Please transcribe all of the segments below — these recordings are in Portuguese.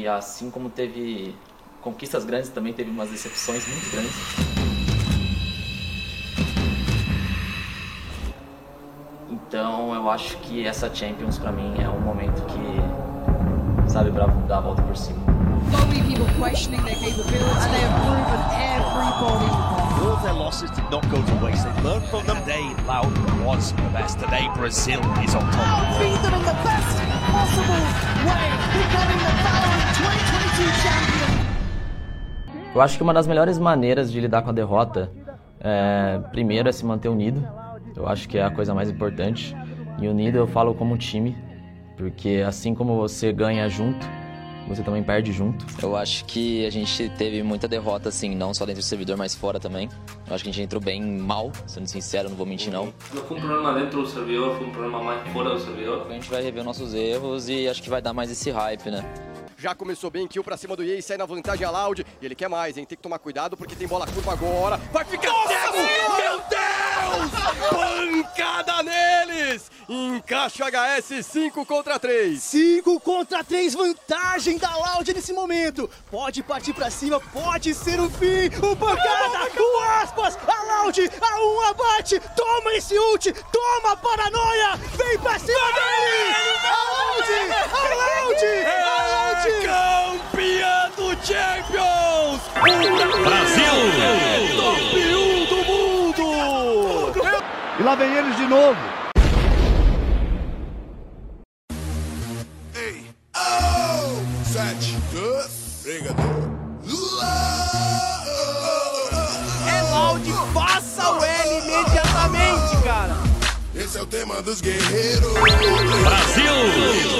que assim como teve conquistas grandes, também teve umas decepções muito grandes. Então eu acho que essa Champions para mim é um momento que sabe para dar a volta por cima. Slowly people questioning their capability and they have proven everybody of their losses did not go to waste. They learned from them. Today, Loud was the best. Today, Brazil is on top. Beat them in the best possible way, becoming the Valorant 2022 champion. Eu acho que uma das melhores maneiras de lidar com a derrota, é, primeiro, é se manter unido. Eu acho que é a coisa mais importante. E unido eu falo como time, porque assim como você ganha junto, você também perde junto. Eu acho que a gente teve muita derrota, assim, não só dentro do servidor, mas fora também. Eu acho que a gente entrou bem mal, sendo sincero, não vou mentir não. Não foi um problema dentro do servidor, foi um problema mais fora do servidor. A gente vai rever nossos erros e acho que vai dar mais esse hype, né? Já começou bem, kill pra cima do Yei, sai na vantagem a Loud. E ele quer mais, hein? Tem que tomar cuidado porque tem bola curva agora. Vai ficar cego! Meu Deus! Pancada neles! Encaixa HS 5 contra 3. 5 contra 3, vantagem da Loud nesse momento. Pode partir pra cima, pode ser o fim. O pancada, o aspas, a Loud, a um abate. Toma esse ult, toma a paranoia. Vem pra cima dele! A Loud, a Loud, a Loud. Campeã do Champions! Brasil! Top 1 do mundo! E lá vem eles de novo. Ei! Oh! Sete, dois, brigador. É Loud, faça o L imediatamente, cara! Esse é o tema dos guerreiros. Brasil!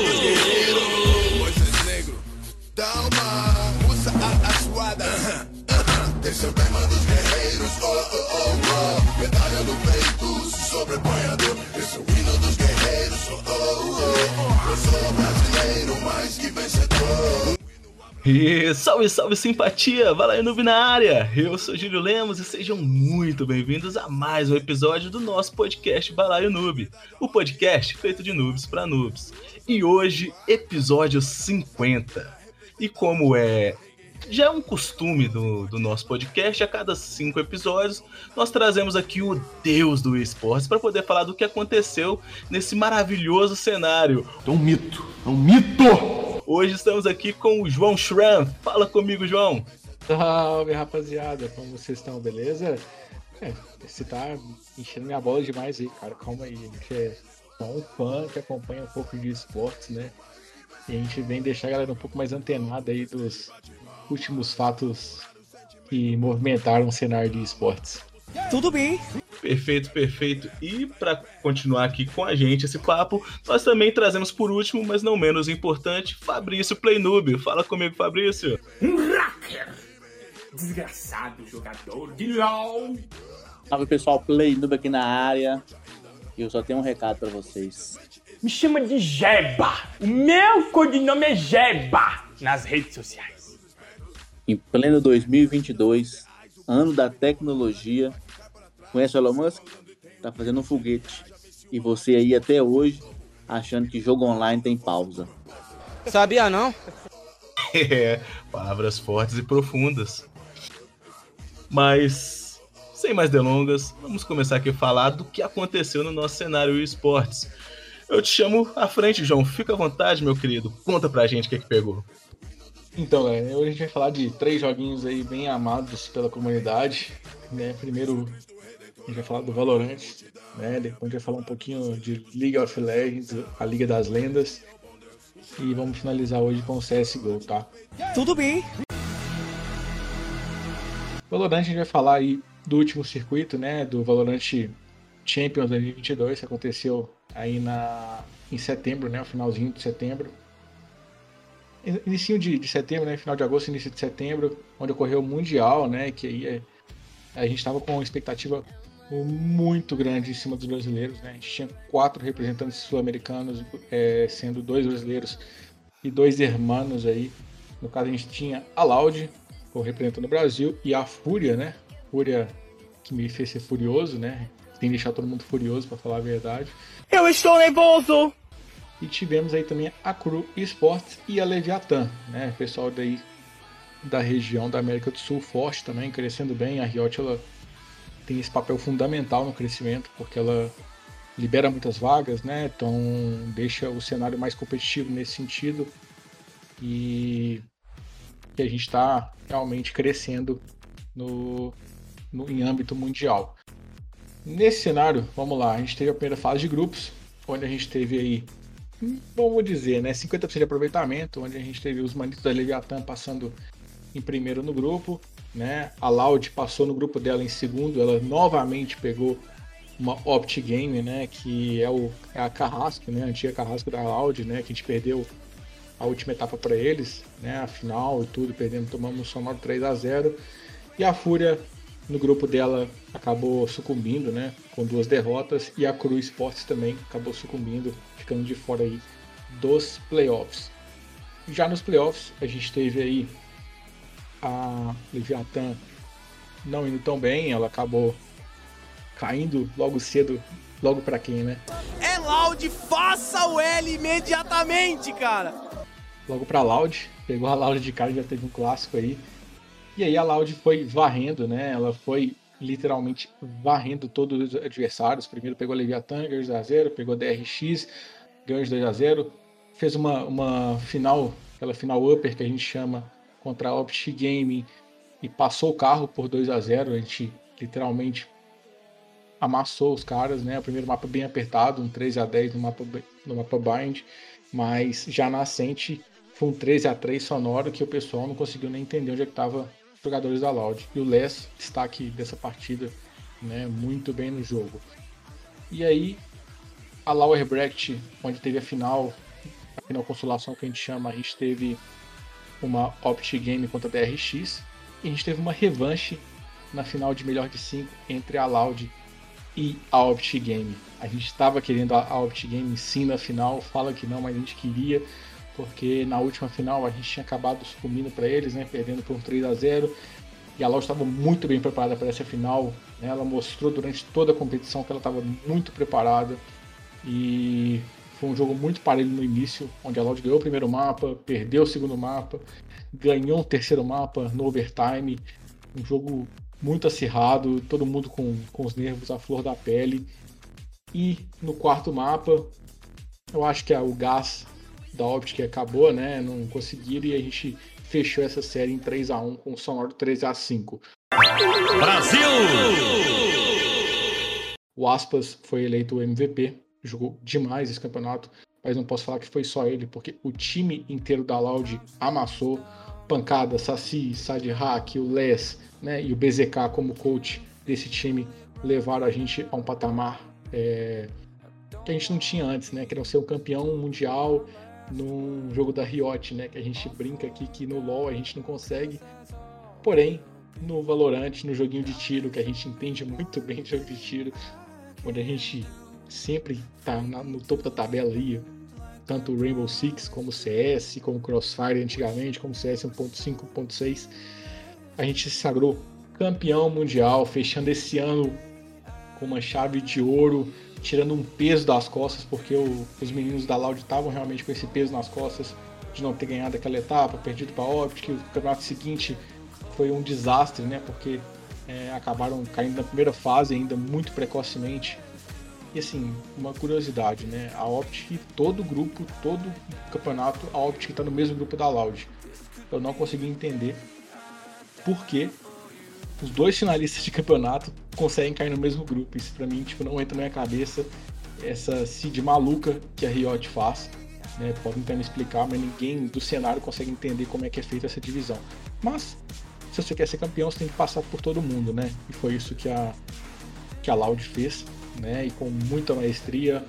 Dos guerreiros. Dá uma musa asuada. Esse é o tema dos guerreiros. Esse é o hino dos guerreiros. Oh, oh. Eu sou brasileiro, mais que vencedor. E salve, salve simpatia! Vai lá na área! Eu sou Júlio Lemos e sejam muito bem-vindos a mais um episódio do nosso podcast Balaio Noob, o podcast feito de noobs para noobs. E hoje, episódio 50. E como é já é um costume do, do nosso podcast, a cada cinco episódios, nós trazemos aqui o deus do esportes para poder falar do que aconteceu nesse maravilhoso cenário. É um mito, é um mito! Hoje estamos aqui com o João Schramm. Fala comigo, João. Salve, rapaziada. Como vocês estão, beleza? É, você tá enchendo minha bola demais aí, cara. Calma aí. A gente é só um fã que acompanha um pouco de esportes, né? E a gente vem deixar a galera um pouco mais antenada aí dos últimos fatos que movimentaram o cenário de esportes. Tudo bem. Perfeito, perfeito. E para continuar aqui com a gente esse papo, nós também trazemos por último, mas não menos importante, Fabrício Playnoob. Fala comigo, Fabrício. Um hacker! Desgraçado jogador de LOL! Salve pessoal, Playnoob aqui na área. E eu só tenho um recado para vocês. Me chama de Jeba. O meu codinome é Jeba nas redes sociais. Em pleno 2022, ano da tecnologia, conhece o Elon Musk? Tá fazendo um foguete. E você aí até hoje achando que jogo online tem pausa. Sabia não? É, palavras fortes e profundas. Mas, sem mais delongas, vamos começar aqui a falar do que aconteceu no nosso cenário esportes. Eu te chamo à frente, João. Fica à vontade, meu querido. Conta pra gente o que é que pegou. Então, galera, hoje a gente vai falar de três joguinhos aí bem amados pela comunidade. Né? Primeiro, a gente vai falar do Valorant, né? Depois a gente vai falar um pouquinho de League of Legends, a Liga das Lendas. E vamos finalizar hoje com o CSGO, tá? Tudo bem. Valorant a gente vai falar aí do último circuito, né? Do Valorant Champions 2022, que aconteceu aí na, em setembro, né? O finalzinho de setembro. Início de, de, setembro, né? Final de agosto, início de setembro, onde ocorreu o Mundial, né? Que aí é, a gente estava com uma expectativa muito grande em cima dos brasileiros, né? A gente tinha quatro representantes sul-americanos, é, sendo dois brasileiros e dois hermanos aí. No caso, a gente tinha a Loud, representando o Brasil, e a Fúria, né? Fúria que me fez ser furioso, né? Tem que deixar todo mundo furioso, para falar a verdade. Eu estou nervoso! E tivemos aí também a Cru Esports e a Leviathan, né? Pessoal daí da região da América do Sul forte também, crescendo bem. A Riot ela tem esse papel fundamental no crescimento, porque ela libera muitas vagas, né? Então deixa o cenário mais competitivo nesse sentido. E que a gente está realmente crescendo no, no, em âmbito mundial. Nesse cenário, vamos lá, a gente teve a primeira fase de grupos, onde a gente teve aí, vamos dizer, né, 50% de aproveitamento, onde a gente teve os manitos da Leviathan passando em primeiro no grupo, né? A Loud passou no grupo dela em segundo, ela novamente pegou uma Opt Game, né, que é, o, é a Carrasco, né, a antiga Carrasco da Loud, né, que a gente perdeu a última etapa para eles, né, a final e tudo, perdendo, tomamos sonoro 3 a 0 e a Fúria no grupo dela acabou sucumbindo, né, com duas derrotas. E a Cru Sports também acabou sucumbindo, ficando de fora aí dos playoffs. Já nos playoffs a gente teve aí a Leviathan não indo tão bem, ela acabou caindo logo cedo, logo para quem, né? É Loud, faça o L imediatamente, cara! Logo pra Loud, pegou a Loud de cara, já teve um clássico aí. E aí a Loud foi varrendo, né? Ela foi literalmente varrendo todos os adversários. Primeiro pegou a Leviathan, ganhou 2x0, pegou a DRX, ganhou 2x0. Fez uma, uma final, aquela final upper que a gente chama, contra a Opt Game e passou o carro por 2 a 0 A gente literalmente amassou os caras, né? O primeiro mapa bem apertado, um 3 a 10 no mapa, no mapa Bind, mas já nascente foi um 13 a 3 sonoro que o pessoal não conseguiu nem entender onde é que tava os jogadores da Loud. E o Les, destaque dessa partida, né? Muito bem no jogo. E aí, a Lauer Brecht, onde teve a final, a final consolação que a gente chama, a gente teve uma Opt Game contra a DRX. E a gente teve uma revanche na final de melhor de 5 entre a Loud e a Opt Game. A gente estava querendo a Opt Game sim na final, fala que não, mas a gente queria, porque na última final a gente tinha acabado sucumbindo para eles, né, perdendo por 3 a 0 e a Loud estava muito bem preparada para essa final. Né, ela mostrou durante toda a competição que ela estava muito preparada e foi um jogo muito parelho no início, onde a Loud ganhou o primeiro mapa, perdeu o segundo mapa, ganhou o terceiro mapa no overtime. Um jogo muito acirrado, todo mundo com, com os nervos à flor da pele. E no quarto mapa, eu acho que é o gás da Optic acabou, né? Não conseguiram e a gente fechou essa série em 3 a 1 com o sonoro 3 a 5 Brasil! O Aspas foi eleito o MVP, jogou demais esse campeonato, mas não posso falar que foi só ele, porque o time inteiro da Loud amassou. Pancada, Saci, Sad Hack, o Les né, e o BZK como coach desse time levaram a gente a um patamar é, que a gente não tinha antes, né? Que era ser o campeão mundial num jogo da Riot, né? Que a gente brinca aqui que no LoL a gente não consegue. Porém, no Valorant, no joguinho de tiro, que a gente entende muito bem de jogo de tiro, onde a gente sempre tá no topo da tabela ali, tanto o Rainbow Six como o CS, como o Crossfire antigamente, como o CS 1.5, 1.6. A gente se sagrou campeão mundial, fechando esse ano com uma chave de ouro, tirando um peso das costas, porque o, os meninos da Loud estavam realmente com esse peso nas costas de não ter ganhado aquela etapa, perdido para a Optic, o campeonato seguinte foi um desastre, né? Porque é, acabaram caindo na primeira fase ainda muito precocemente e assim, uma curiosidade, né? A Optic, todo grupo, todo campeonato, a Optic está no mesmo grupo da Loud. Eu não consegui entender por que os dois finalistas de campeonato conseguem cair no mesmo grupo. Isso pra mim, tipo, não entra na minha cabeça essa seed maluca que a Riot faz. Né? Podem tentar me explicar, mas ninguém do cenário consegue entender como é que é feita essa divisão. Mas, se você quer ser campeão, você tem que passar por todo mundo, né? E foi isso que a, que a Loud fez né? E com muita maestria,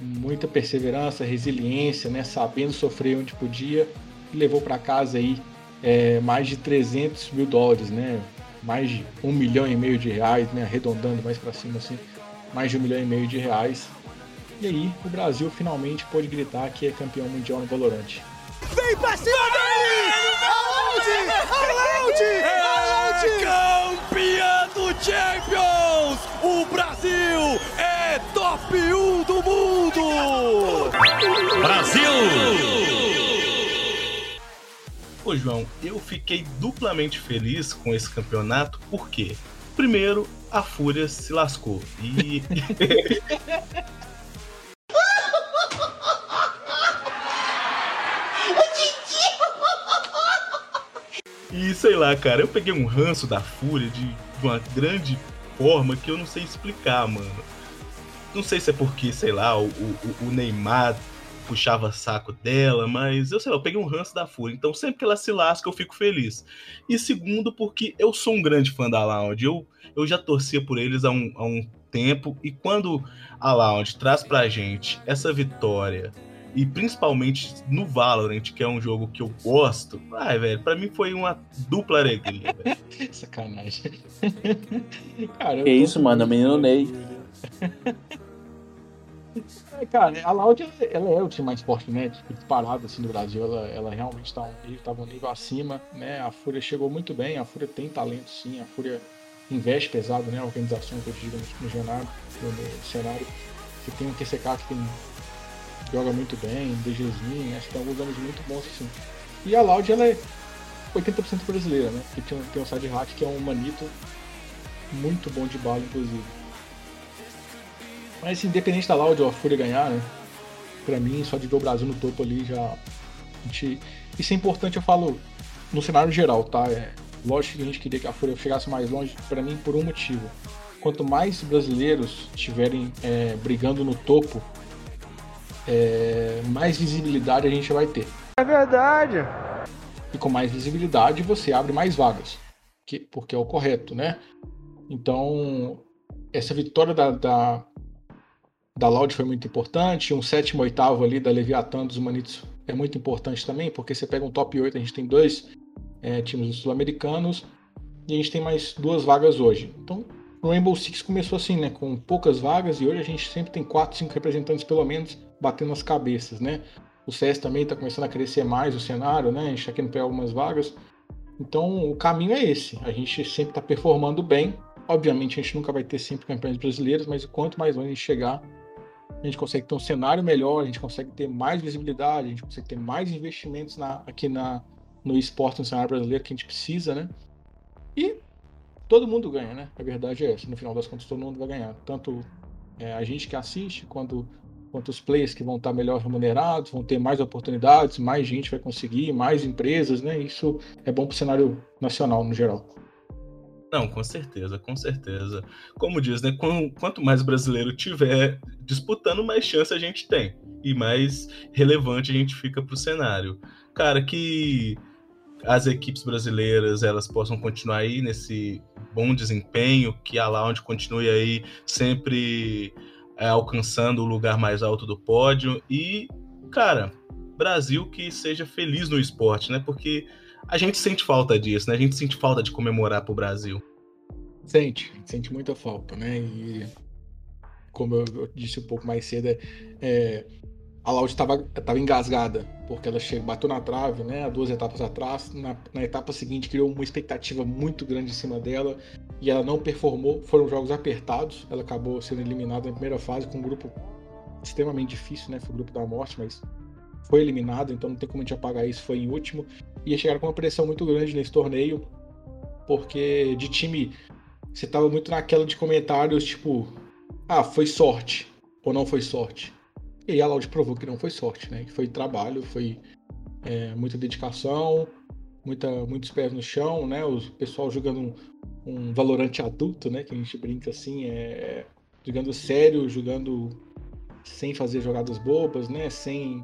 muita perseverança, resiliência, né? Sabendo sofrer onde podia e levou para casa aí é, mais de 300 mil dólares, né? Mais de um milhão e meio de reais, né? Arredondando mais para cima assim, mais de um milhão e meio de reais. E aí o Brasil finalmente pôde gritar que é campeão mundial no Valorant. Vem pra cima dele! Aonde? Aonde? Aonde? Campeã do Champions! O Brasil é top 1 do mundo! Brasil! Ô João, eu fiquei duplamente feliz com esse campeonato, porque, primeiro, a Fúria se lascou. E. E sei lá, cara, eu peguei um ranço da Fúria de uma grande forma que eu não sei explicar, mano. Não sei se é porque, sei lá, o, o, o Neymar puxava saco dela, mas eu sei lá, eu peguei um ranço da Fúria. Então sempre que ela se lasca, eu fico feliz. E segundo, porque eu sou um grande fã da Lounge. Eu, eu já torcia por eles há um, há um tempo. E quando a Lounge traz pra gente essa vitória e principalmente no Valorant, que é um jogo que eu gosto, ai, velho, pra mim foi uma dupla alegria, velho. Sacanagem. Cara, que isso, mano, menino Ney. É, cara, a Loud ela é o time mais forte, né? Disparado assim no Brasil, ela, ela realmente tá um nível, tava um nível acima, né? A Fúria chegou muito bem, a Fúria tem talento sim, a Fúria investe pesado, né? A organização que eu digo no, no, cenário, no, no cenário. Você tem um QCK que tem joga muito bem, DGzinho, acho que tem alguns anos muito bons assim. E a Loud ela é 80% brasileira, né? Que tem, tem um side hack que é um manito muito bom de bala, inclusive. Mas independente da Loud ou a Fúria ganhar, né? Pra mim, só de ver o Brasil no topo ali já. Gente... Isso é importante, eu falo, no cenário geral, tá? É, lógico que a gente queria que a Fúria chegasse mais longe, para mim, por um motivo. Quanto mais brasileiros estiverem é, brigando no topo, é, mais visibilidade a gente vai ter. É verdade. E com mais visibilidade você abre mais vagas, que, porque é o correto, né? Então, essa vitória da, da, da Loud foi muito importante. Um sétimo, oitavo ali da Leviatã dos Manitos é muito importante também, porque você pega um top 8, a gente tem dois é, times sul-americanos e a gente tem mais duas vagas hoje. Então, o Rainbow Six começou assim, né, com poucas vagas e hoje a gente sempre tem quatro, cinco representantes pelo menos batendo as cabeças, né? O CS também está começando a crescer mais o cenário, né? A gente está querendo pegar algumas vagas. Então o caminho é esse. A gente sempre está performando bem. Obviamente a gente nunca vai ter sempre campeões brasileiros, mas quanto mais longe a gente chegar, a gente consegue ter um cenário melhor, a gente consegue ter mais visibilidade, a gente consegue ter mais investimentos na, aqui na, no esporte no cenário brasileiro que a gente precisa, né? E todo mundo ganha, né? A verdade é essa. No final das contas, todo mundo vai ganhar. Tanto é, a gente que assiste, quanto quanto os players que vão estar melhor remunerados, vão ter mais oportunidades, mais gente vai conseguir, mais empresas, né? Isso é bom para o cenário nacional no geral. Não, com certeza, com certeza. Como diz, né? Quanto mais brasileiro tiver disputando, mais chance a gente tem. E mais relevante a gente fica para o cenário. Cara, que as equipes brasileiras elas possam continuar aí nesse bom desempenho, que a Lounge continue aí sempre é, alcançando o lugar mais alto do pódio. E, cara, Brasil que seja feliz no esporte, né? Porque a gente sente falta disso, né? A gente sente falta de comemorar pro Brasil. Sente, sente muita falta, né? E como eu disse um pouco mais cedo, é, a Loud estava engasgada, porque ela chegou, bateu na trave, né? Duas etapas atrás. Na, na, etapa seguinte, criou uma expectativa muito grande em cima dela e ela não performou. Foram jogos apertados. Ela acabou sendo eliminada na primeira fase com um grupo extremamente difícil, né? Foi o grupo da morte, mas foi eliminado, então não tem como a gente apagar isso. Foi em último. E chegaram com uma pressão muito grande nesse torneio, porque de time você tava muito naquela de comentários tipo: ah, foi sorte ou não foi sorte e aí a Loud provou que não foi sorte, né? Que foi trabalho, foi é, muita dedicação, muita, muitos pés no chão, né? O pessoal jogando um, um valorante adulto, né? Que a gente brinca assim, é, jogando sério, jogando sem fazer jogadas bobas, né? Sem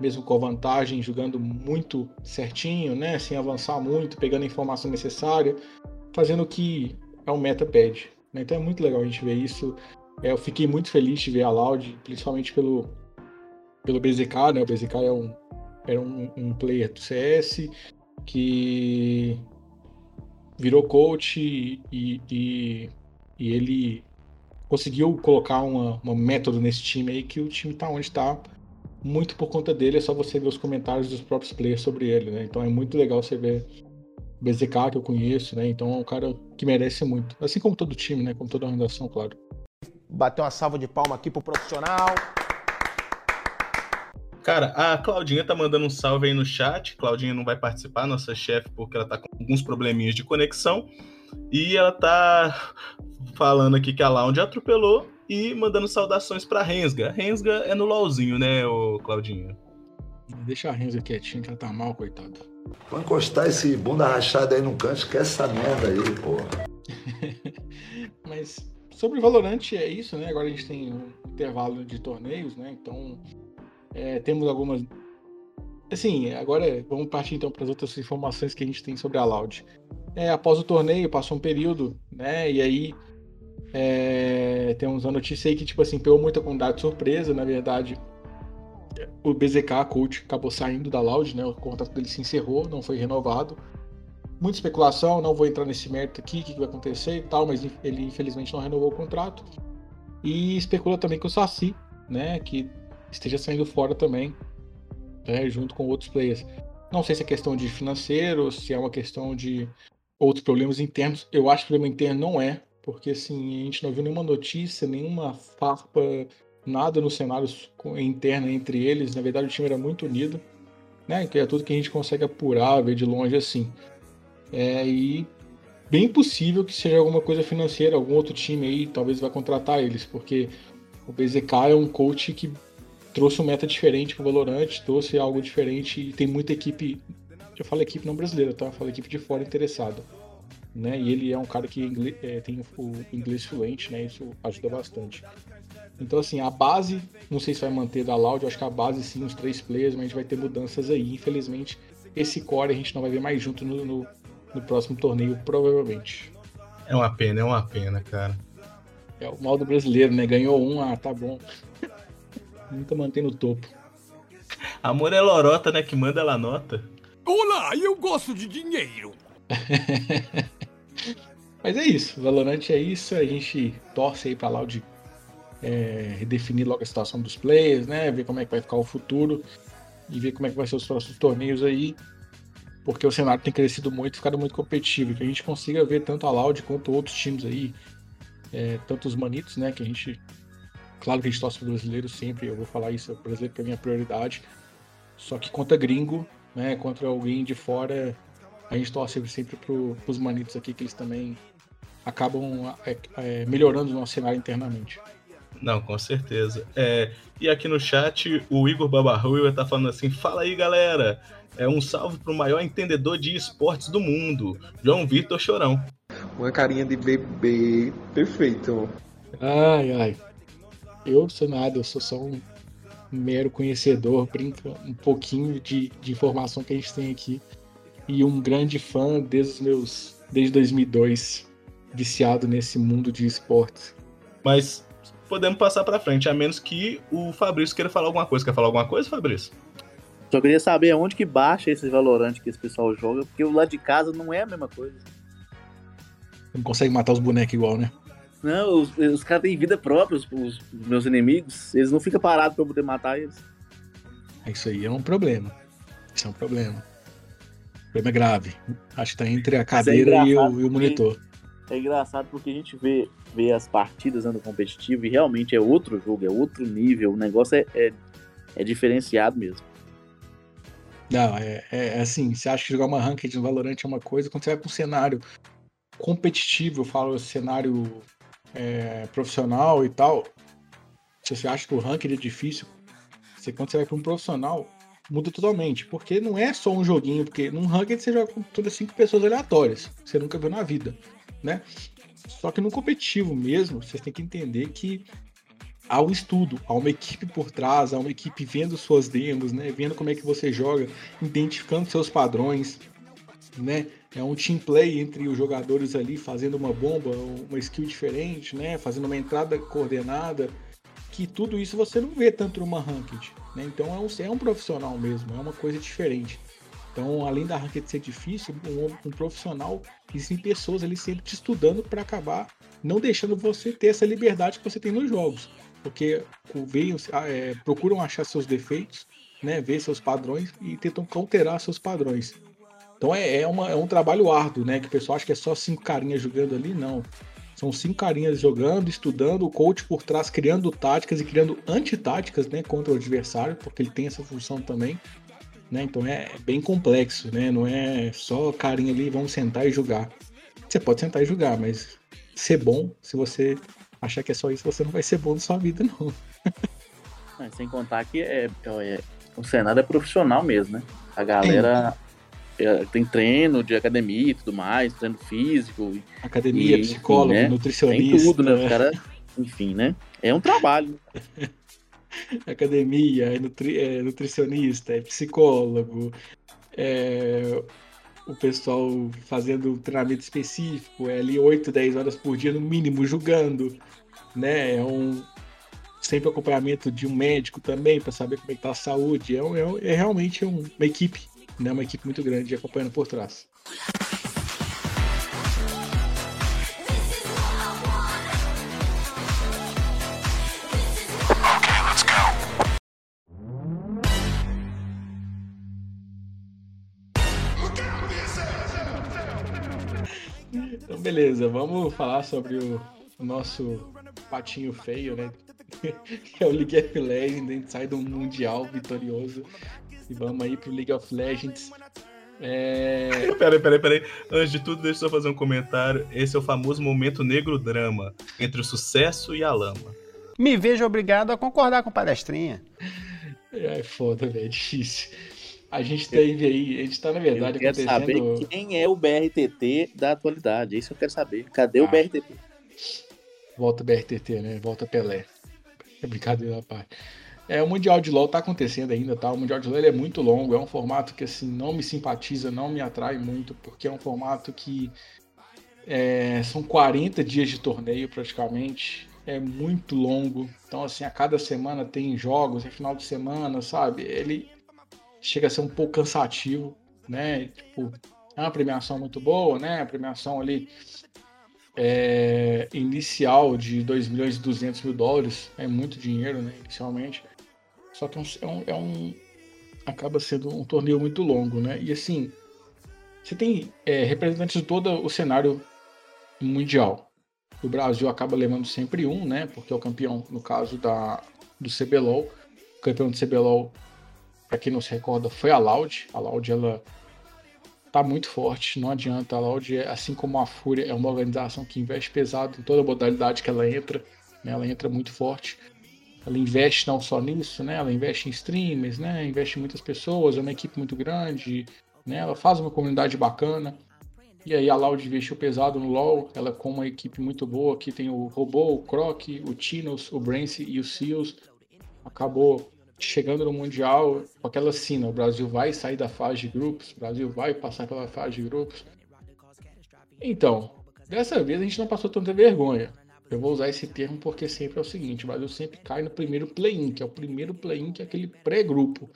mesmo com vantagem, jogando muito certinho, né? Sem avançar muito, pegando a informação necessária, fazendo o que é um meta pede. Né? Então é muito legal a gente ver isso. É, eu fiquei muito feliz de ver a Loud, principalmente pelo pelo BZK, né? O BZK é um, era um, um player do CS que virou coach e, e, e, ele conseguiu colocar uma, uma método nesse time aí que o time tá onde tá muito por conta dele, é só você ver os comentários dos próprios players sobre ele, né? Então é muito legal você ver BZK que eu conheço, né? Então é um cara que merece muito. Assim como todo time, né? Como toda organização, claro. Bater uma salva de palma aqui pro profissional. Cara, a Claudinha tá mandando um salve aí no chat. Claudinha não vai participar, nossa chefe, porque ela tá com alguns probleminhas de conexão. E ela tá falando aqui que a Lounge atropelou e mandando saudações pra Rensga. Rensga é no LOLzinho, né, ô Claudinho? Deixa a Rensga quietinha, que ela tá mal, coitado. Vou encostar esse bunda rachada aí no canto, esquece essa merda aí, porra. Mas sobre o Valorant é isso, né? Agora a gente tem um intervalo de torneios, né? Então é, temos algumas. Assim, agora vamos partir então para as outras informações que a gente tem sobre a Loud. É, após o torneio, passou um período, né? E aí é, temos uma notícia aí que, tipo assim, pegou muita comunidade surpresa, na verdade. O BZK, coach, acabou saindo da Loud, né? O contrato dele se encerrou, não foi renovado. Muita especulação, não vou entrar nesse mérito aqui, o que, que vai acontecer e tal, mas ele infelizmente não renovou o contrato. E especula também que o Saci, né, que esteja saindo fora também, né, junto com outros players. Não sei se é questão de financeiro, se é uma questão de outros problemas internos. Eu acho que problema interno não é, porque assim, a gente não viu nenhuma notícia, nenhuma farpa, nada no cenário interno entre eles. Na verdade, o time era muito unido, né? Que é tudo que a gente consegue apurar, ver de longe assim. É, e bem possível que seja alguma coisa financeira, algum outro time aí talvez vai contratar eles, porque o BZK é um coach que trouxe um meta diferente pro Valorant, trouxe algo diferente e tem muita equipe. Eu falo equipe não brasileira, tá? Eu falo equipe de fora interessada. Né? E ele é um cara que inglês, é, tem o inglês fluente, né? Isso ajuda bastante. Então, assim, a base, não sei se vai manter da Loud, eu acho que a base sim, os três players, mas a gente vai ter mudanças aí. Infelizmente, esse core a gente não vai ver mais junto no, no, no próximo torneio, provavelmente. É uma pena, é uma pena, cara. É o mal do brasileiro, né? Ganhou um, ah, tá bom nunca mantém no topo. Amor é lorota, né? Que manda ela nota. Olá, eu gosto de dinheiro. Mas é isso, Valorant é isso, a gente torce aí pra Loud é, redefinir logo a situação dos players, né? Ver como é que vai ficar o futuro e ver como é que vai ser os próximos torneios aí. Porque o cenário tem crescido muito, ficado muito competitivo, que a gente consiga ver tanto a Loud quanto outros times aí, é, tanto os manitos, né? Que a gente Claro que a gente torce pro brasileiro sempre, eu vou falar isso, o brasileiro para mim é prioridade. Só que contra gringo, né, contra alguém de fora, a gente torce sempre pro, pros manitos aqui, que eles também acabam é, é, melhorando o nosso cenário internamente. Não, com certeza. É, e aqui no chat, o Igor Babarrua tá falando assim: fala aí, galera. É um salve pro maior entendedor de esportes do mundo, João Vitor Chorão. Uma carinha de bebê perfeito. Ai, ai. Eu sou nada, eu sou só um mero conhecedor, brinca um pouquinho de, de informação que a gente tem aqui. E um grande fã desde os meus. desde 2002, viciado nesse mundo de esportes. Mas podemos passar para frente, a menos que o Fabrício queira falar alguma coisa. Quer falar alguma coisa, Fabrício? Só queria saber aonde que baixa esse valorante que esse pessoal joga, porque o lado de casa não é a mesma coisa. Não consegue matar os bonecos igual, né? Não, os, os caras têm vida própria, os, os, meus inimigos. Eles não ficam parados pra eu poder matar eles. Isso aí é um problema. Isso é um problema. O problema é grave. Acho que tá entre a é cadeira é e, o, e, o, monitor. É engraçado porque a gente vê, vê as partidas no competitivo e realmente é outro jogo, é outro nível. O negócio é, é, é diferenciado mesmo. Não, é, é, é assim, você acha que jogar uma ranked no Valorant é uma coisa, quando você vai para um cenário competitivo, eu falo cenário é, profissional e tal, se você acha que o ranking é difícil, você quando você vai para um profissional, muda totalmente. Porque não é só um joguinho, porque num ranking você joga com todas cinco pessoas aleatórias, que você nunca viu na vida, né? Só que no competitivo mesmo, vocês têm que entender que há um estudo, há uma equipe por trás, há uma equipe vendo suas demos, né? Vendo como é que você joga, identificando seus padrões, né? É um team play entre os jogadores ali fazendo uma bomba, uma skill diferente, né? Fazendo uma entrada coordenada, que tudo isso você não vê tanto numa ranked, né? Então é um, é um profissional mesmo, é uma coisa diferente. Então, além da ranked ser difícil, um, um profissional, existem pessoas ali sempre te estudando para acabar não deixando você ter essa liberdade que você tem nos jogos. Porque veem, é, procuram achar seus defeitos, né, ver seus padrões e tentam counterar seus padrões. Então é, é, uma, é um trabalho árduo, né? Que o pessoal acha que é só cinco carinhas jogando ali, não. São cinco carinhas jogando, estudando, o coach por trás criando táticas e criando antitáticas, né, contra o adversário, porque ele tem essa função também. Né? Então é bem complexo, né? Não é só carinha ali, vamos sentar e jogar. Você pode sentar e jogar, mas ser bom, se você achar que é só isso, você não vai ser bom na sua vida, não. sem contar que é, é, o Senado é profissional mesmo, né? A galera é, tem treino de academia e tudo mais, treino físico. Academia, e, psicólogo, enfim, né? nutricionista. Tem tudo, né? O cara, enfim, né? É um trabalho. academia, é, nutri, é, nutricionista, é psicólogo, é o pessoal fazendo treinamento específico, é ali 8, 10 horas por dia no mínimo julgando, né? É um sempre acompanhamento de um médico também para saber como é que tá a saúde. É, é, é realmente um, uma equipe né, uma equipe muito grande acompanhando por trás. Então, beleza, vamos falar sobre o, nosso patinho feio, né? que é o League of Legends, a gente sai do Mundial vitorioso e vamos aí pro League of Legends. É... Peraí, peraí, peraí. Antes de tudo, deixa eu só fazer um comentário. Esse é o famoso momento negro drama entre o sucesso e a lama. Me vejo obrigado a concordar com palestrinha. É foda, velho. É difícil. A gente teve aí, a gente tá, na verdade, eu quero acontecendo... saber quem é o BRTT da atualidade. Isso eu quero saber. Cadê ah. o BRTT? Volta BRTT, né? Volta Pelé. É brincadeira parte. É, o Mundial de LoL tá acontecendo ainda, tá? O Mundial de LoL é muito longo, é um formato que, assim, não me simpatiza, não me atrai muito, porque é um formato que é, são 40 dias de torneio praticamente, é muito longo. Então, assim, a cada semana tem jogos, é final de semana, sabe? Ele chega a ser um pouco cansativo, né? Tipo, é uma premiação muito boa, né? A premiação ali é, inicial de 2 milhões e 200 mil dólares é muito dinheiro, né? Inicialmente. Só que é um, é um acaba sendo um torneio muito longo, né? E assim, você tem é, representantes de todo o cenário mundial. O Brasil acaba levando sempre um, né? Porque é o campeão, no caso da, do CBLOL. O campeão do CBLOL, para quem não se recorda, foi a Loud. A Loud, ela tá muito forte, não adianta. A Loud, assim como a Fúria, é uma organização que investe pesado em toda a modalidade que ela entra. Né? Ela entra muito forte ela investe não só nisso, né? Ela investe em streamers, né? Investe em muitas pessoas, é uma equipe muito grande, né? Ela faz uma comunidade bacana. E aí a Loud investiu pesado no LoL, ela com uma equipe muito boa, aqui tem o Robô, o Croc, o Tinos, o Brance e o Seals. Acabou chegando no Mundial com aquela cena, o Brasil vai sair da fase de grupos, o Brasil vai passar pela fase de grupos. Então, dessa vez a gente não passou tanta vergonha. Eu vou usar esse termo porque sempre é o seguinte: o Brasil sempre cai no primeiro play-in, que é o primeiro play-in, que é aquele pré-grupo.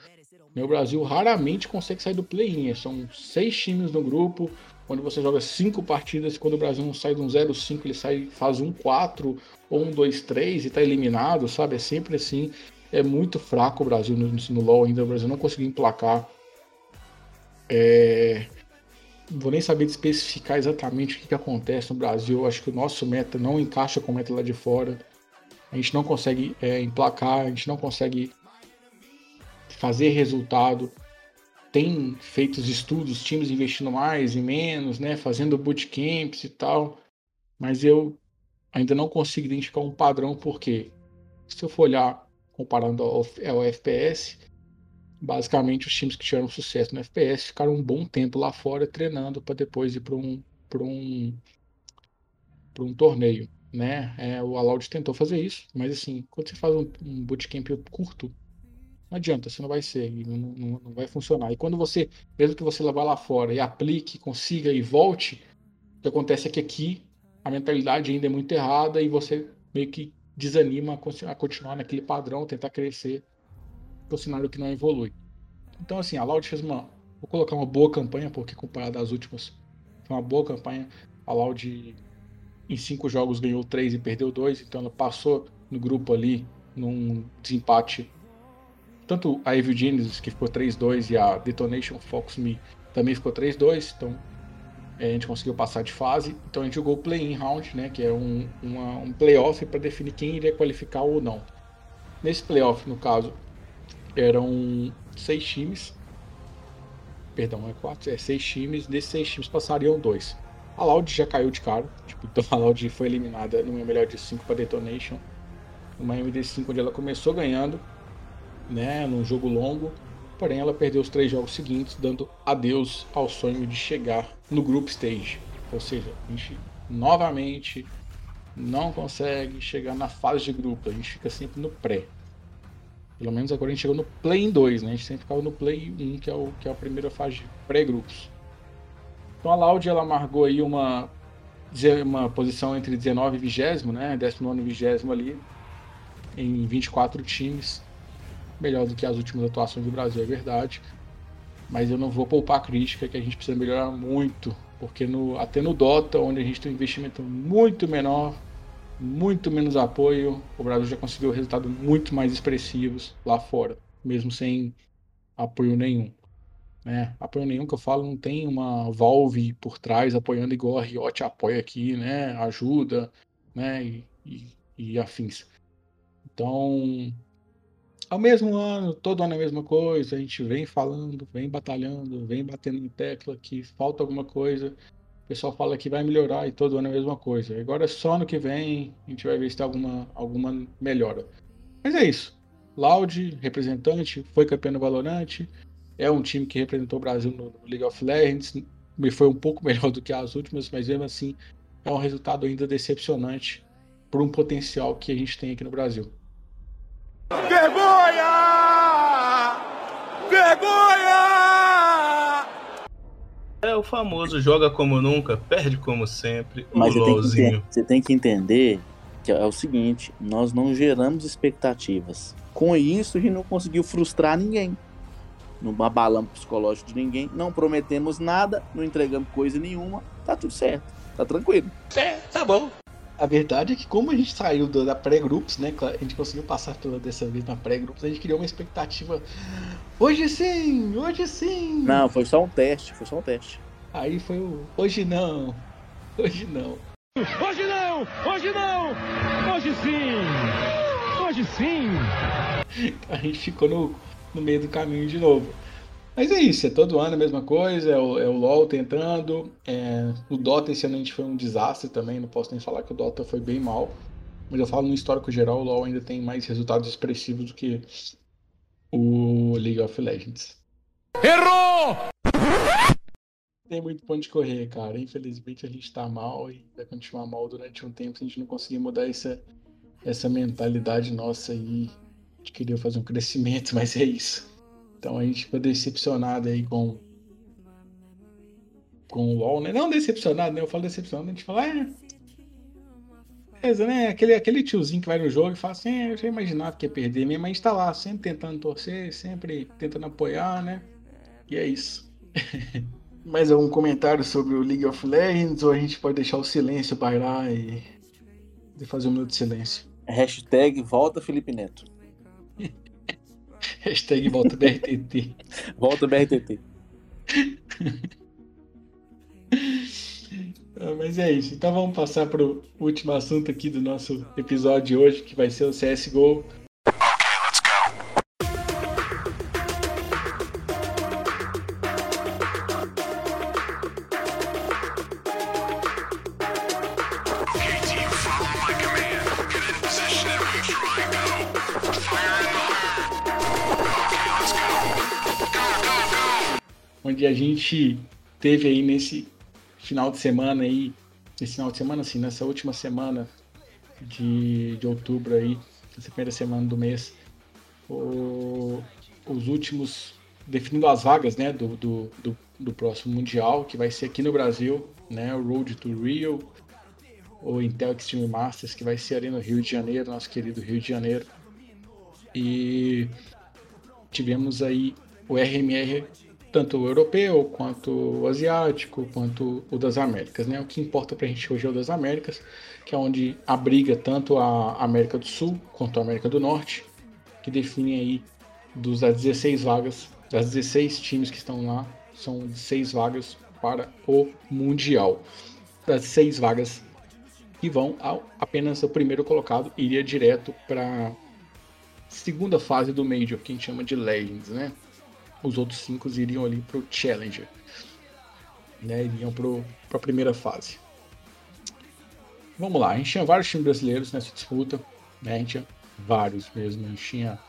O Brasil raramente consegue sair do play-in. São seis times no grupo, onde você joga cinco partidas. Quando o Brasil não sai de um 0-5, ele sai, faz um 4 ou um 2-3 e está eliminado, sabe? É sempre assim. É muito fraco o Brasil no, no LoL ainda. O Brasil não conseguiu emplacar. É, vou nem saber especificar exatamente o que, que acontece no Brasil. Acho que o nosso meta não encaixa com o meta lá de fora. A gente não consegue é, emplacar, a gente não consegue fazer resultado. Tem feito os estudos, times investindo mais e menos, né? Fazendo bootcamps e tal. Mas eu ainda não consigo identificar um padrão, porque se eu for olhar comparando ao, ao FPS, basicamente os times que tiveram sucesso no FPS ficaram um bom tempo lá fora treinando para depois ir para um para um para um torneio, né? É, o Aloud tentou fazer isso, mas assim, quando você faz um, um bootcamp curto, não adianta, você não vai ser, não, não, não, vai funcionar. E quando você, mesmo que você vá lá fora e aplique, consiga e volte, o que acontece é que aqui a mentalidade ainda é muito errada e você meio que desanima a continuar naquele padrão, tentar crescer para o cenário que não evolui. Então, assim, a Loud fez uma. Vou colocar uma boa campanha, porque comparado às últimas, foi uma boa campanha. A Loud, em cinco jogos, ganhou três e perdeu dois, então ela passou no grupo ali, num desempate tanto a Evil Genesis, que ficou 3-2, e a Detonation Fox Me também ficou 3-2, então é, a gente conseguiu passar de fase. Então a gente jogou o play-in round, né, que é um, uma, um playoff para definir quem iria qualificar ou não. Nesse playoff, no caso, eram seis times. Perdão, é quatro, é seis times. Desses seis times passariam dois. A Loud já caiu de cara. Tipo, então a Loud foi eliminada no meu melhor de cinco para Detonation. Uma MD5 onde ela começou ganhando, né, num jogo longo. Porém, ela perdeu os três jogos seguintes, dando adeus ao sonho de chegar no Group Stage. Ou seja, a gente novamente não consegue chegar na fase de grupo, a gente fica sempre no pré. Pelo menos agora a gente chegou no Play 2, né? A gente sempre ficava no Play 1, que é, o, que é a primeira fase pré-grupos. Então a Loud ela amargou aí uma, uma posição entre 19 e 20, né? 19 e 20 ali, em 24 times melhor do que as últimas atuações do Brasil, é verdade. Mas eu não vou poupar a crítica que a gente precisa melhorar muito, porque no, até no Dota, onde a gente tem um investimento muito menor, muito menos apoio, o Brasil já conseguiu resultados muito mais expressivos lá fora, mesmo sem apoio nenhum. Né? Apoio nenhum que eu falo, não tem uma Valve por trás apoiando igual a Riot apoia aqui, né? Ajuda, né? E, e, e afins. Então, ao mesmo ano, todo ano é a mesma coisa, a gente vem falando, vem batalhando, vem batendo em tecla que falta alguma coisa. Pessoal fala que vai melhorar e todo ano é a mesma coisa. Agora só ano que vem a gente vai ver se tem alguma, alguma melhora. Mas é isso. Loud, representante, foi campeão no Valorant, é um time que representou o Brasil no League of Legends, me foi um pouco melhor do que as últimas, mas mesmo assim é um resultado ainda decepcionante por um potencial que a gente tem aqui no Brasil. Vergonha! Vergonha! É o famoso joga como nunca, perde como sempre. Mas o você tem, LOLzinho. você tem que entender que é o seguinte: nós não geramos expectativas. Com isso, a gente não conseguiu frustrar ninguém. Não abalamos o psicológico de ninguém, não prometemos nada, não entregamos coisa nenhuma, tá tudo certo, tá tranquilo. É, tá bom. A verdade é que como a gente saiu da pré-grupos, né? A gente conseguiu passar pela dessa vez na pré-grupos, a gente criou uma expectativa. Hoje sim, hoje sim. Não, foi só um teste, foi só um teste. Aí foi o. Hoje não. Hoje não. Hoje não! Hoje não! Hoje sim! Hoje sim! A gente ficou no, no meio do caminho de novo. Mas é isso, é todo ano a mesma coisa, é o, é o LoL tentando. é, o Dota esse ano a gente foi um desastre também, não posso nem falar que o Dota foi bem mal. Mas eu falo no histórico geral, o LoL ainda tem mais resultados expressivos do que o League of Legends. Errou! Tem muito ponto de correr, cara. Infelizmente a gente tá mal e vai continuar mal durante um tempo se a gente não conseguir mudar essa, essa mentalidade nossa aí de querer fazer um crescimento, mas é isso. Então a gente ficou decepcionado aí com com o LoL, né? Não decepcionado, né? Eu falo decepcionado, a gente fala, é. Beleza, né? Aquele, aquele tiozinho que vai no jogo e fala assim, é, eu já imaginava que ia perder mesmo, mas a gente tá lá, sempre tentando torcer, sempre tentando apoiar, né? E é isso. Mais algum comentário sobre o League of Legends ou a gente pode deixar o silêncio bailar e, e fazer um minuto de silêncio? Hashtag volta Felipe Neto. Hashtag volta BRTT. Volta BRTT. Ah, Mas é isso. Então vamos passar para o último assunto aqui do nosso episódio de hoje, que vai ser o CSGO. Onde a gente teve aí nesse final de semana aí, nesse final de semana assim, nessa última semana de, de outubro aí, essa primeira semana do mês, o- os últimos definindo as vagas, né, do, do, do, do próximo mundial, que vai ser aqui no Brasil, né, o Road to Rio, o Intel Extreme Masters, que vai ser ali no Rio de Janeiro, nosso querido Rio de Janeiro. E tivemos aí o RMR, tanto o europeu, quanto o asiático, quanto o das Américas. Né? O que importa para a gente hoje é o das Américas, que é onde abriga tanto a América do Sul quanto a América do Norte, que define aí dos das 16 vagas, das 16 times que estão lá, são 6 vagas para o Mundial. Das 6 vagas que vão, apenas o primeiro colocado iria direto para segunda fase do Major, que a gente chama de Legends, né? Os outros cinco iriam ali para o Challenger, né? Iriam para a primeira fase. Vamos lá, a gente tinha vários times brasileiros nessa disputa, né? A gente tinha vários mesmo, a gente tinha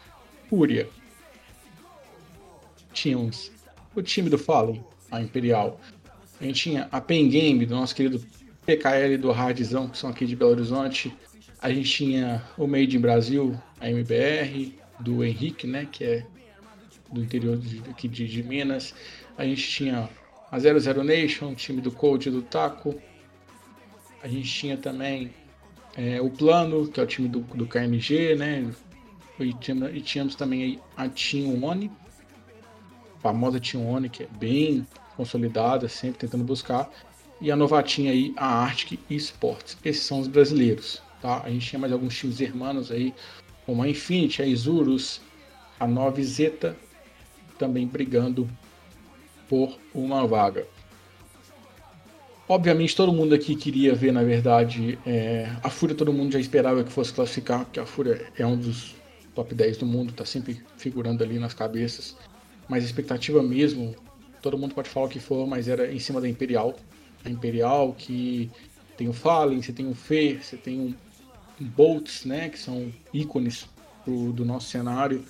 Fúria, tínhamos o time do Fallen, a Imperial, a gente tinha a Pen Game do nosso querido PKL do Hardzão, que são aqui de Belo Horizonte, a gente tinha o Made in Brasil, a MBR, do Henrique, né, que é do interior de, aqui de, de Minas. A gente tinha a 00 Nation, time do Coach do Taco. A gente tinha também é, o Plano, que é o time do, do KMG, né? E tínhamos, e tínhamos também a Team One, a famosa Team One, que é bem consolidada, sempre tentando buscar. E a novatinha aí, a Arctic Esports. Esses são os brasileiros. Tá? A gente tinha mais alguns times hermanos aí, como a Infinity, a Isurus, a 9 Zeta, também brigando por uma vaga. Obviamente todo mundo aqui queria ver, na verdade, é, a Fúria todo mundo já esperava que fosse classificar, porque a Fúria é um dos top 10 do mundo, tá sempre figurando ali nas cabeças. Mas a expectativa mesmo, todo mundo pode falar o que for, mas era em cima da Imperial. A Imperial que tem o Fallen, você tem o Fê, você tem um bolts, né, que são ícones do nosso cenário,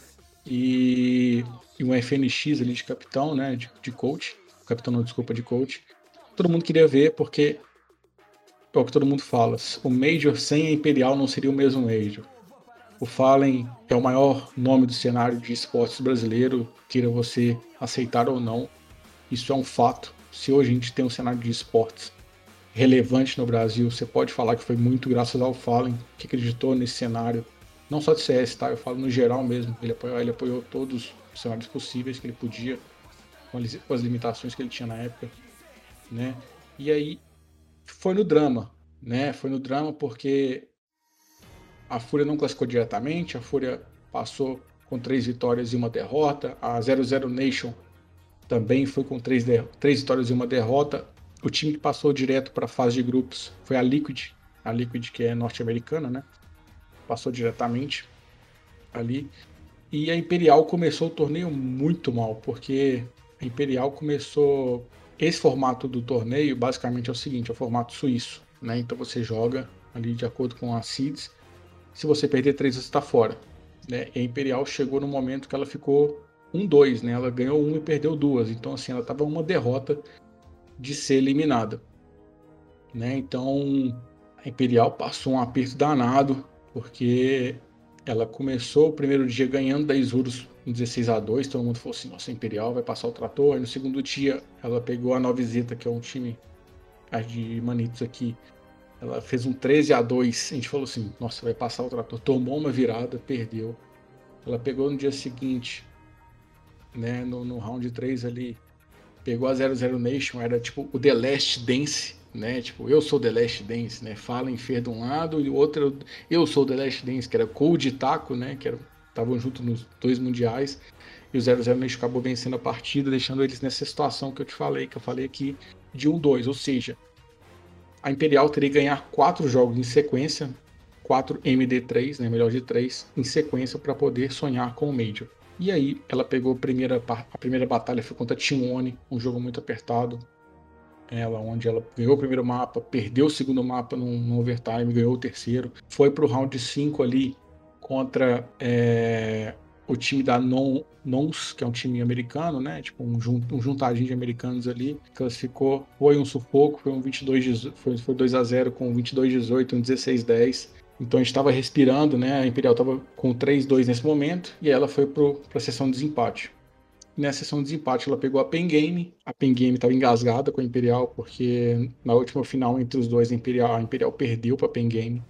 e, e um FNX ali de capitão, né, de, de coach, capitão não, desculpa, de coach. Todo mundo queria ver porque é o que todo mundo fala, o Major sem a Imperial não seria o mesmo Major. O Fallen é o maior nome do cenário de esportes brasileiro, queira você aceitar ou não. Isso é um fato. Se hoje a gente tem um cenário de esportes relevante no Brasil, você pode falar que foi muito graças ao Fallen, que acreditou nesse cenário, não só de CS, tá? Eu falo no geral mesmo. Ele apoiou, ele apoiou todos os cenários possíveis que ele podia, com as limitações que ele tinha na época, né? E aí foi no drama, né? Foi no drama porque a Fúria não classificou diretamente, a Fúria passou com três vitórias e uma derrota, a 00 Nation também foi com três, três vitórias e uma derrota, o time que passou direto para a fase de grupos foi a Liquid, a Liquid que é norte-americana, né? Passou diretamente ali. E a Imperial começou o torneio muito mal, porque a Imperial começou. Esse formato do torneio basicamente é o seguinte: é o formato suíço, né? Então você joga ali de acordo com as seeds. Se você perder três, você está fora. Né? E a Imperial chegou no momento que ela ficou 1-2, né? Ela ganhou um e perdeu duas. Então, assim, ela estava uma derrota de ser eliminada. Né? Então a Imperial passou um aperto danado, porque ela começou o primeiro dia ganhando da Isurus em 16 a 2 todo mundo falou assim, nossa, Imperial vai passar o trator. Aí no segundo dia ela pegou a Novisita, que é um time de manitos aqui, ela fez um 13 a 2 a gente falou assim, nossa, vai passar o trator. Tomou uma virada, perdeu. Ela pegou no dia seguinte, né, no, no round 3 ali, pegou a 00 Nation, era tipo o The Last Dance, né? Tipo, eu sou The Last Dance, né? Fala em Fer de um lado e o outro eu sou The Last Dance, que era Cold e Taco, né? Que estavam juntos nos dois mundiais. E o 00 Nation acabou vencendo a partida, deixando eles nessa situação que eu te falei, que eu falei aqui, de 1-2. Ou seja, a Imperial teria que ganhar quatro jogos em sequência, quatro MD3, né? Melhor de três, em sequência para poder sonhar com o Major. E aí ela pegou a primeira, a primeira batalha foi contra a Timone, um jogo muito apertado. Ela, onde ela ganhou o primeiro mapa, perdeu o segundo mapa no, no overtime, ganhou o terceiro. Foi pro round 5 ali contra é, o time da non, Nons, que é um time americano, né? Tipo, um, um juntadinho de americanos ali. Classificou, foi um sufoco, foi um 22 foi, foi 2 a 0 com 22-18, um 16-10. Então a gente estava respirando, né? A Imperial estava com 3-2 nesse momento e ela foi para a sessão de desempate. Nessa sessão de desempate ela pegou a Pen Game. A Pen Game estava engasgada com a Imperial porque na última final entre os dois a Imperial, a Imperial perdeu para a Pen Game.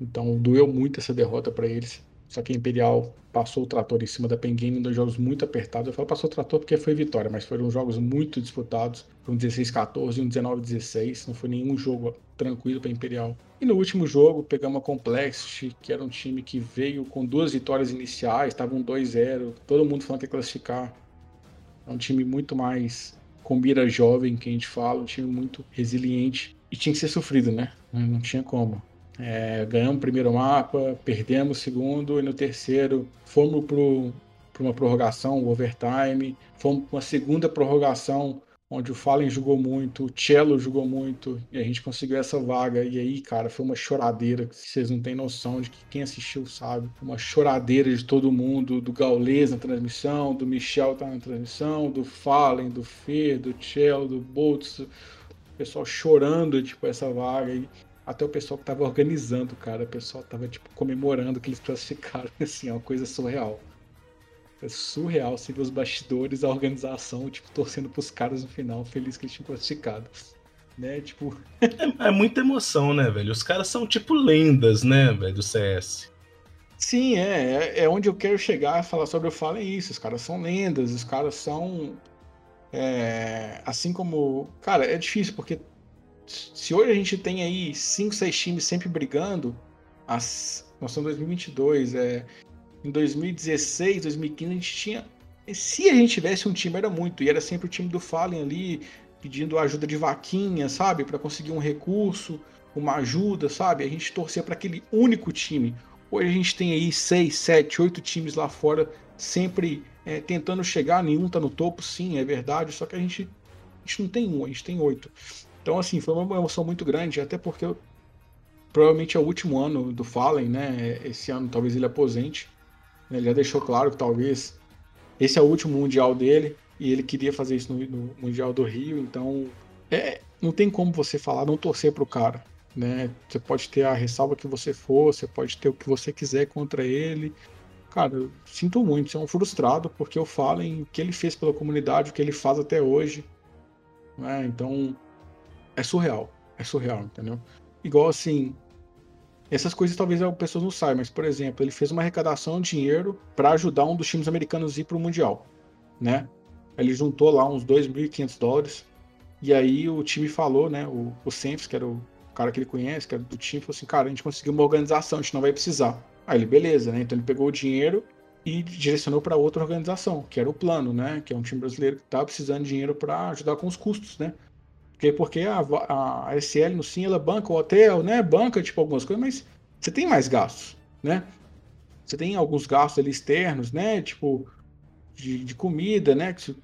Então doeu muito essa derrota para eles. Só que a Imperial passou o trator em cima da Pen Game em dois jogos muito apertados. Eu falo passou o trator porque foi vitória, mas foram jogos muito disputados. Foi um 16-14 e um 19-16. Não foi nenhum jogo tranquilo para Imperial. E no último jogo, pegamos a Complexity, que era um time que veio com duas vitórias iniciais, estava um 2-0. Todo mundo falando que ia classificar. É um time muito mais com mira jovem, que a gente fala, um time muito resiliente. E tinha que ser sofrido, né? Não tinha como. É, ganhamos o primeiro mapa, perdemos o segundo, e no terceiro fomos para uma prorrogação, o overtime, fomos para uma segunda prorrogação, onde o Fallen jogou muito, o Cello jogou muito, e a gente conseguiu essa vaga. E aí, cara, foi uma choradeira, que vocês não têm noção de que quem assistiu sabe. Uma choradeira de todo mundo, do Gaules na transmissão, do Michel tá na transmissão, do Fallen, do Fer, do Cello, do Boltz, o pessoal chorando, tipo, essa vaga. E até o pessoal que tava organizando, cara, o pessoal tava, tipo, comemorando que eles classificaram, assim, é uma coisa surreal. É surreal você ver os bastidores, a organização, tipo, torcendo pros caras no final, feliz que eles tinham classificado. Né, tipo... é, é muita emoção, né, velho? Os caras são, tipo, lendas, né, velho, do CS. Sim, é, é, é onde eu quero chegar a falar sobre o Fallen é isso. Os caras são lendas, os caras são. É, assim como. Cara, é difícil, porque se hoje a gente tem aí 5, 6 times sempre brigando, as, nós estamos em 2022, é, em 2016, 2015 a gente tinha. Se a gente tivesse um time, era muito, e era sempre o time do Fallen ali, pedindo ajuda de vaquinha, sabe, para conseguir um recurso, uma ajuda, sabe? A gente torcia para aquele único time. Hoje a gente tem aí 6, 7, 8 times lá fora, sempre é, tentando chegar, nenhum tá no topo, sim, é verdade, só que a gente, a gente não tem um, a gente tem oito. Então, assim, foi uma emoção muito grande, até porque provavelmente é o último ano do Fallen, né? Esse ano talvez ele aposente. Ele já deixou claro que talvez esse é o último Mundial dele e ele queria fazer isso no, no Mundial do Rio, então é, não tem como você falar, não torcer pro cara. Né? Você pode ter a ressalva que você for, você pode ter o que você quiser contra ele. Cara, eu sinto muito, é um frustrado, porque eu falo em o que ele fez pela comunidade, o que ele faz até hoje. Né? Então, é surreal. É surreal, entendeu? Igual assim. Essas coisas talvez as pessoas não saibam, mas, por exemplo, ele fez uma arrecadação de dinheiro para ajudar um dos times americanos a ir para o Mundial, né? Ele juntou lá uns 2.500 dólares, e aí o time falou, né? O, o Senfs, que era o cara que ele conhece, que era do time, falou assim: cara, a gente conseguiu uma organização, a gente não vai precisar. Aí ele, beleza, né? Então ele pegou o dinheiro e direcionou para outra organização, que era o Plano, né? Que é um time brasileiro que estava precisando de dinheiro para ajudar com os custos, né? Porque, porque a, a, SL no Sim, ela banca o hotel, né? Banca, tipo, algumas coisas, mas você tem mais gastos, né? Você tem alguns gastos ali externos, né? Tipo, de, de comida, né? Que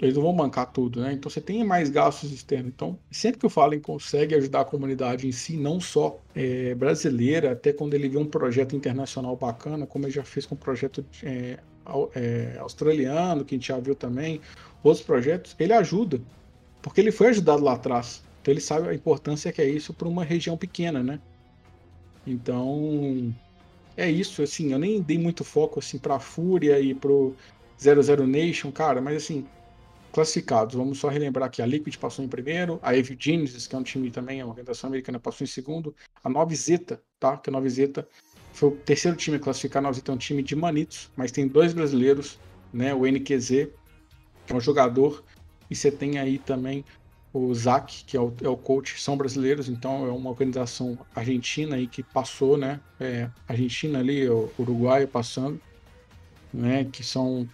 eles não vão bancar tudo, né? Então você tem mais gastos externos. Então, sempre que o Fallen consegue ajudar a comunidade em si, não só é, brasileira, até quando ele vê um projeto internacional bacana, como ele já fez com um projeto é, é, australiano, que a gente já viu também, outros projetos, ele ajuda porque ele foi ajudado lá atrás. Então ele sabe a importância que é isso para uma região pequena, né? Então é isso, assim, eu nem dei muito foco assim para Fúria e pro 00 Nation, cara, mas assim, classificados, vamos só relembrar que a Liquid passou em primeiro, a Evil Genesis, que é um time também, é uma organização americana, passou em segundo, a 9 Zeta, tá? Que a 9 Zeta foi o terceiro time a classificar, a 9 Zeta é um time de manitos, mas tem dois brasileiros, né? O NQZ, que é um jogador e você tem aí também o ZAC, que é o, é o coach, são brasileiros, então é uma organização argentina aí que passou, né? É, Argentina ali, o Uruguai passando, né? Que são.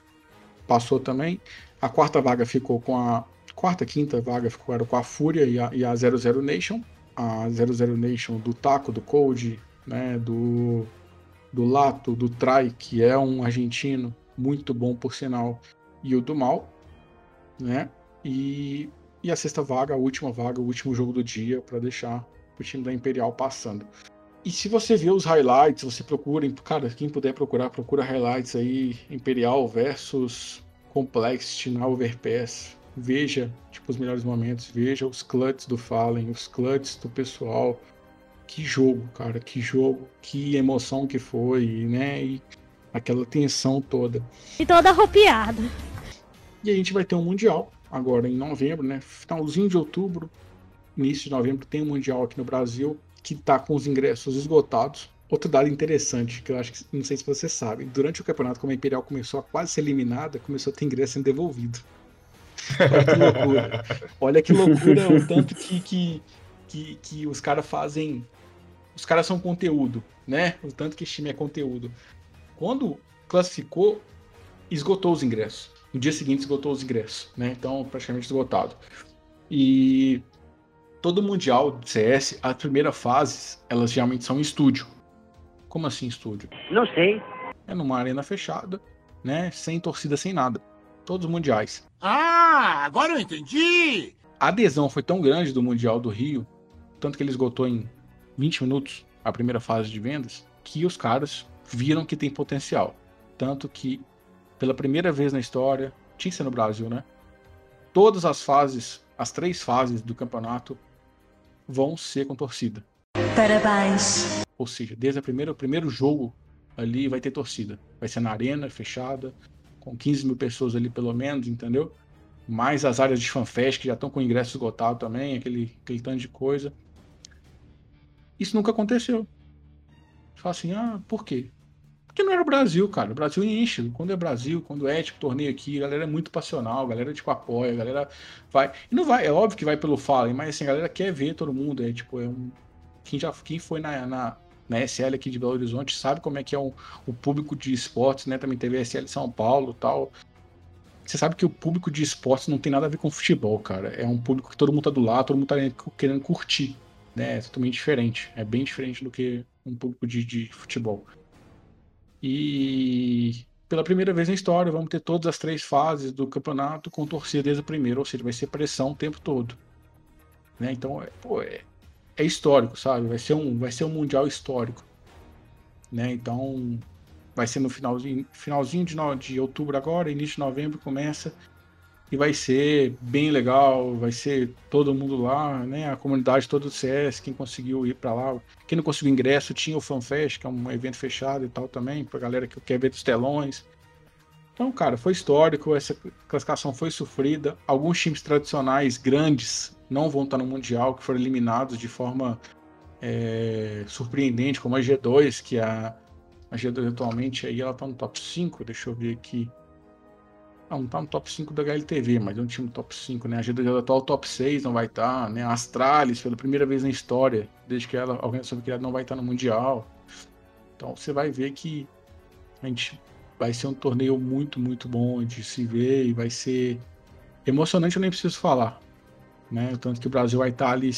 Passou também. A quarta vaga ficou com a. Quarta, quinta vaga ficou era com a Fúria e a, e a 00 Nation. A 00 Nation do Taco, do Code, né? Do, do Lato, do Trai, que é um argentino muito bom por sinal, e o do Mal, né? E, e a sexta vaga, a última vaga, o último jogo do dia, para deixar o time da Imperial passando. E se você vê os highlights, você procura, cara, quem puder procurar, procura highlights aí, Imperial versus Complexity na Overpass. Veja, tipo, os melhores momentos, veja os clutches do Fallen, os clutches do pessoal. Que jogo, cara, que jogo, que emoção que foi, né? E aquela tensão toda. E toda arropiada. E a gente vai ter um Mundial agora em novembro, né? Finalzinho de outubro, início de novembro, tem um Mundial aqui no Brasil que está com os ingressos esgotados. outro dado interessante, que eu acho que não sei se você sabe. Durante o campeonato, como a Imperial começou a quase ser eliminada, começou a ter ingresso sendo devolvido. Olha que loucura. Olha que loucura o tanto que, que, que, que os caras fazem. Os caras são conteúdo, né? O tanto que esse time é conteúdo. Quando classificou, esgotou os ingressos. No dia seguinte esgotou os ingressos, né? Então, praticamente esgotado. E todo mundial de CS, as primeiras fases, elas geralmente são em estúdio. Como assim estúdio? Não sei. É numa arena fechada, né? Sem torcida, sem nada. Todos os mundiais. Ah, agora eu entendi! A adesão foi tão grande do Mundial do Rio, tanto que ele esgotou em 20 minutos a primeira fase de vendas, que os caras viram que tem potencial. Tanto que, pela primeira vez na história, tinha que ser no Brasil, né? Todas as fases, as três fases do campeonato, vão ser com torcida. Parabéns. Ou seja, desde a primeira, o primeiro jogo ali vai ter torcida. Vai ser na arena, fechada, com 15 mil pessoas ali pelo menos, entendeu? Mais as áreas de fanfest que já estão com ingresso esgotado também, aquele, aquele tanto de coisa. Isso nunca aconteceu. Fala assim, ah, por quê? Porque não era o Brasil, cara. O Brasil enche. Quando é Brasil, quando é tipo torneio aqui, a galera é muito passional, a galera tipo apoia, a galera vai. E não vai, é óbvio que vai pelo Fallen, mas assim, a galera quer ver todo mundo. É tipo, é um. Quem já quem foi na, na, na SL aqui de Belo Horizonte sabe como é que é o, o público de esportes, né? Também teve a SL São Paulo tal. Você sabe que o público de esportes não tem nada a ver com futebol, cara. É um público que todo mundo tá do lado, todo mundo tá querendo curtir. Né? É totalmente diferente. É bem diferente do que um público de, de futebol. E pela primeira vez na história, vamos ter todas as três fases do campeonato com torcida desde o primeiro, ou seja, vai ser pressão o tempo todo. Né? Então, é, pô, é, é histórico, sabe? Vai ser um, vai ser um mundial histórico, né? Então, vai ser no finalzinho, finalzinho de, no, de outubro agora, início de novembro começa e vai ser bem legal, vai ser todo mundo lá, né? A comunidade todo do CS, quem conseguiu ir para lá, quem não conseguiu ingresso, tinha o FanFest, que é um evento fechado e tal também, pra galera que quer ver dos telões. Então, cara, foi histórico, essa classificação foi sofrida. Alguns times tradicionais grandes não vão estar no Mundial, que foram eliminados de forma é, surpreendente, como a G2, que a, a G2 atualmente aí ela tá no top 5, deixa eu ver aqui. Não, não tá no top 5 da HLTV, mas é um time top 5, né? A G2 atual top 6 não vai estar, tá, né? A Astralis, pela primeira vez na história, desde que ela, a organização criada não vai estar tá no Mundial. Então você vai ver que a gente vai ser um torneio muito, muito bom de se ver e vai ser emocionante, eu nem preciso falar né? Tanto que o Brasil vai estar ali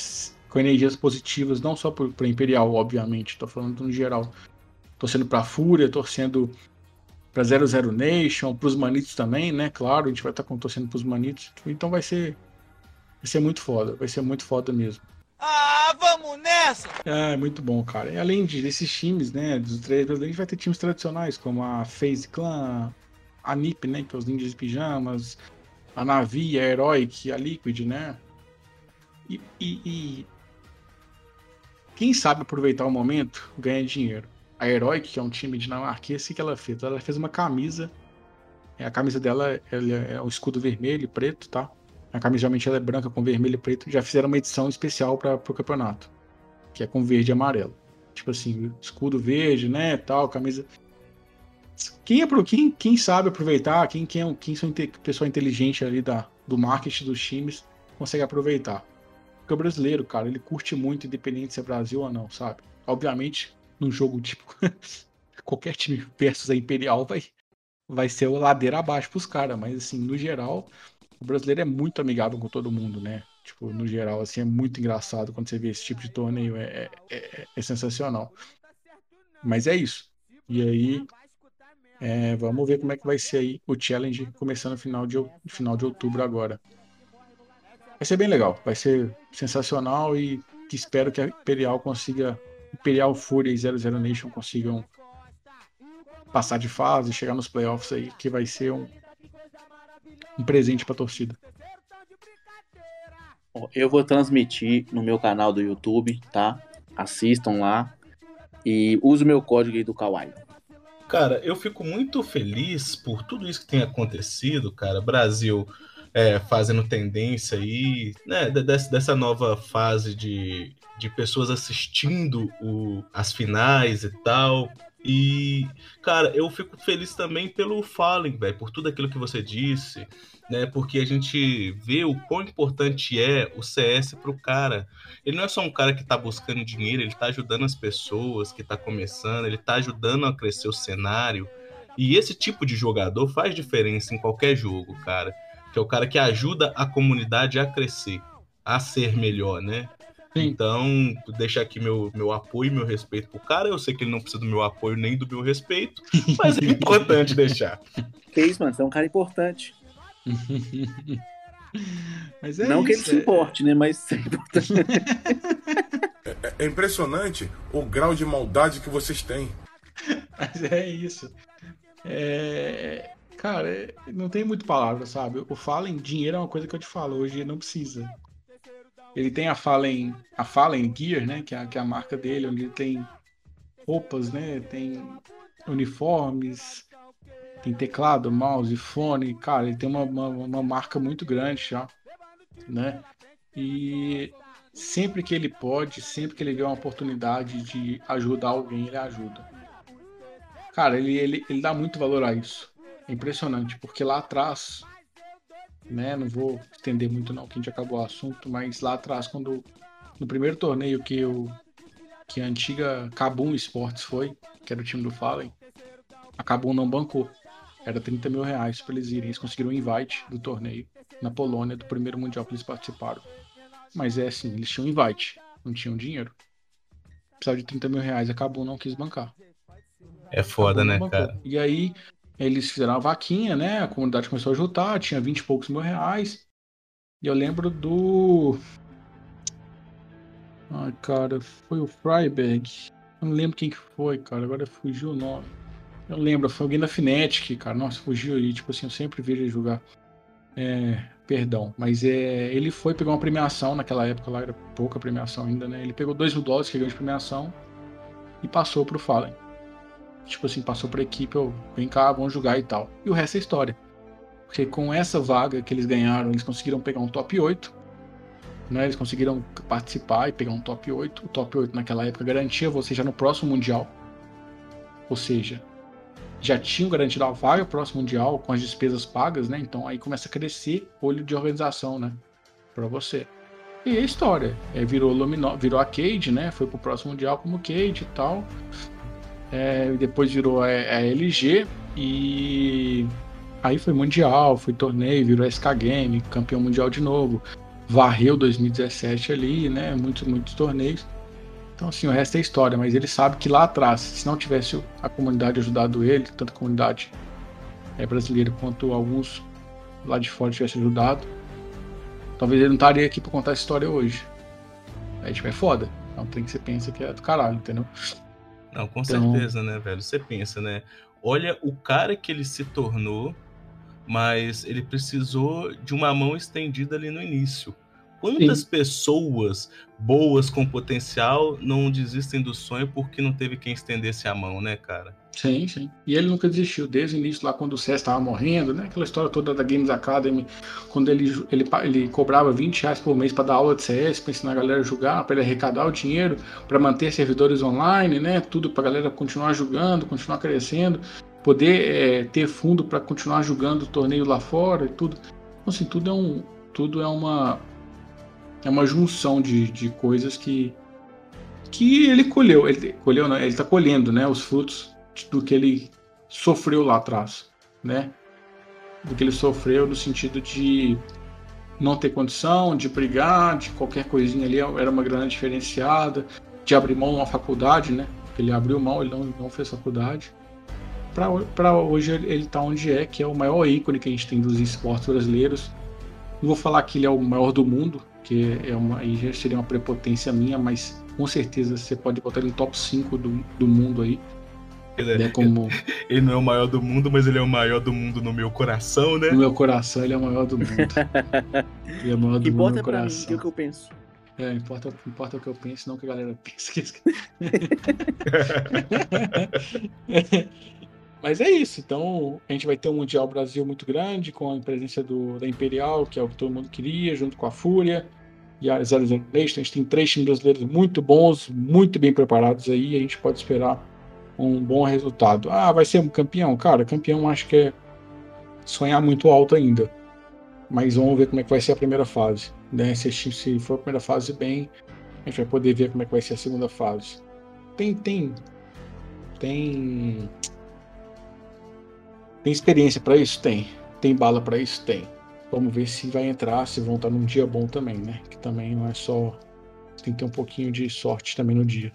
com energias positivas, não só para Imperial, obviamente, estou falando no geral. Torcendo para a Fúria, torcendo para 00 Nation, para os Manitos também, né? Claro, a gente vai estar torcendo para os Manitos. Então vai ser, vai ser muito foda, vai ser muito foda mesmo. Ah, vamos nessa! É, muito bom, cara. E além de, desses times, né, dos três brasileiros, a gente vai ter times tradicionais, como a FaZe Clan, a NiP, né, que é os Ninjas de Pijamas, a Navi, a Heroic, a Liquid, né? E, e, e, quem sabe aproveitar o momento ganha dinheiro. A Heroic, que é um time dinamarquês, o que ela fez? Ela fez uma camisa. É, a camisa dela é o escudo vermelho e preto, tá? A camisa geralmente ela é branca com vermelho e preto. Já fizeram uma edição especial para o campeonato, que é com verde e amarelo. Tipo assim, escudo verde, né? Tal, camisa. Quem, é pro, quem, quem sabe aproveitar, quem, quem, é, quem são pessoa inteligente ali da, do marketing dos times, consegue aproveitar. Porque o brasileiro, cara, ele curte muito, independente se é Brasil ou não, sabe? Obviamente, num jogo tipo. qualquer time versus a Imperial vai, vai ser o ladeira abaixo pros caras, mas assim, no geral, o brasileiro é muito amigável com todo mundo, né? Tipo, no geral, assim, é muito engraçado quando você vê esse tipo de torneio, é, é, é, é sensacional. Mas é isso. E aí, é, vamos ver como é que vai ser aí o challenge começando no final de, final de outubro agora. Vai ser bem legal, vai ser sensacional e espero que a Imperial consiga, Imperial Fúria e 00 Nation consigam passar de fase, chegar nos playoffs aí, que vai ser um, um presente para a torcida. Eu vou transmitir no meu canal do YouTube, tá? Assistam lá e use o meu código aí do Kawaii. Cara, eu fico muito feliz por tudo isso que tem acontecido, cara. Brasil é, fazendo tendência aí, né, dessa, nova fase de, de pessoas assistindo o, as finais e tal. E, cara, eu fico feliz também pelo Fallen, velho, por tudo aquilo que você disse, né? Porque a gente vê o quão importante é o CS pro cara. Ele não é só um cara que tá buscando dinheiro, ele tá ajudando as pessoas que tá começando, ele tá ajudando a crescer o cenário. E esse tipo de jogador faz diferença em qualquer jogo, cara. Que é o cara que ajuda a comunidade a crescer, a ser melhor, né? Sim. Então, deixar aqui meu, meu apoio e meu respeito pro cara. Eu sei que ele não precisa do meu apoio nem do meu respeito, mas é importante deixar. Isso, mano? Você é um cara importante. Mas é não isso, que ele se importe, né? Mas é importante. É, é impressionante o grau de maldade que vocês têm. Mas é isso. É... Cara, é, não tem muito palavra, sabe? O Fallen, dinheiro é uma coisa que eu te falo, hoje não precisa. Ele tem a Fallen, a Fallen Gear, né? Que é, que é a marca dele, onde ele tem roupas, né? Tem uniformes, tem teclado, mouse, fone. Cara, ele tem uma, uma, uma marca muito grande já, né? E sempre que ele pode, sempre que ele vê uma oportunidade de ajudar alguém, ele ajuda. Cara, ele, ele, ele dá muito valor a isso. É impressionante, porque lá atrás, né, não vou estender muito não, que a gente acabou o assunto, mas lá atrás, quando no primeiro torneio que eu que a antiga Kabum Sports foi, que era o time do Fallen, a Kabum não bancou. Era 30 mil reais para eles irem. Eles conseguiram um invite do torneio na Polônia, do primeiro mundial que eles participaram. Mas é assim, eles tinham invite, não tinham dinheiro. Precisava de 30 mil reais, a Kabum não quis bancar. É foda, né, cara? E aí eles fizeram uma vaquinha, né? A comunidade começou a juntar, tinha 20 e poucos mil reais. E eu lembro do. Ai, cara, foi o Freiberg. Eu não lembro quem que foi, cara. Agora fugiu o nome. Eu lembro, foi alguém da Fnatic, cara. Nossa, fugiu aí. Tipo assim, eu sempre vi ele jogar. É, perdão. Mas é, ele foi pegar uma premiação naquela época lá, era pouca premiação ainda, né? Ele pegou 2 mil dólares que ganhou de premiação e passou pro Fallen tipo assim, passou pra equipe, eu, vem cá, vamos jogar e tal. E o resto é história. Porque com essa vaga que eles ganharam, eles conseguiram pegar um top 8. Né? Eles conseguiram participar e pegar um top 8. O top 8 naquela época garantia você já no próximo Mundial. Ou seja, já tinham garantido a vaga próximo Mundial com as despesas pagas, né? Então aí começa a crescer olho de organização, né? Pra você. E a história. É, virou, Lumino, virou a Cade, né? Foi pro próximo Mundial como Cade e tal é, depois virou a, a, LG e aí foi mundial, foi torneio, virou SK Game, campeão mundial de novo, varreu 2017 ali, né? Muitos, muitos torneios. Então, assim, o resto é história, mas ele sabe que lá atrás, se não tivesse a comunidade ajudado ele, tanto a comunidade é, brasileira quanto alguns lá de fora tivessem ajudado, talvez ele não estaria aqui para contar essa história hoje. Aí, tipo, é foda. É um trem que você pensa que é do caralho, entendeu? Não, com então... certeza, né, velho? Você pensa, né? Olha o cara que ele se tornou, mas ele precisou de uma mão estendida ali no início. Quantas Sim. pessoas boas com potencial não desistem do sonho porque não teve quem estendesse a mão, né, cara? Sim, sim. E ele nunca desistiu, desde o início, lá quando o César estava morrendo, né? Aquela história toda da Games Academy, quando ele, ele, ele cobrava 20 reais por mês para dar aula de CS, para ensinar a galera a jogar, para ele arrecadar o dinheiro, para manter servidores online, né? Tudo para a galera continuar jogando, continuar crescendo, poder é, ter fundo para continuar jogando o torneio lá fora e tudo. Então, assim, tudo é, um, tudo é uma é uma junção de, de coisas que que ele colheu, ele colheu, não, ele está colhendo, né, os frutos do que ele sofreu lá atrás, né? Do que ele sofreu no sentido de não ter condição, de brigar, de qualquer coisinha ali era uma grana diferenciada, de abrir mão uma faculdade, né? Ele abriu mão, ele não, não fez faculdade. Para hoje ele está onde é, que é o maior ícone que a gente tem dos esportes brasileiros. Não vou falar que ele é o maior do mundo, que é uma, aí já seria uma prepotência minha, mas com certeza você pode botar ele no top 5 do, do mundo aí. Ele, é, como... ele não é o maior do mundo, mas ele é o maior do mundo no meu coração, né? No meu coração, ele é o maior do mundo. ele é o maior do importa mundo no coração. Mim, é o que eu penso. É, importa, importa o que eu penso, não o que a galera pensa. Mas é isso. Então, a gente vai ter um Mundial Brasil muito grande, com a presença do, da Imperial, que é o que todo mundo queria, junto com a Fúria e a 00 Nation. A gente tem três times brasileiros muito bons, muito bem preparados aí. A gente pode esperar um bom resultado. Ah, vai ser um campeão? Cara, campeão acho que é sonhar muito alto ainda. Mas vamos ver como é que vai ser a primeira fase. Né? Se, se for a primeira fase bem, a gente vai poder ver como é que vai ser a segunda fase. Tem, tem, tem tem experiência para isso? Tem. Tem bala para isso? Tem. Vamos ver se vai entrar, se vão estar num dia bom também, né? Que também não é só. Tem que ter um pouquinho de sorte também no dia.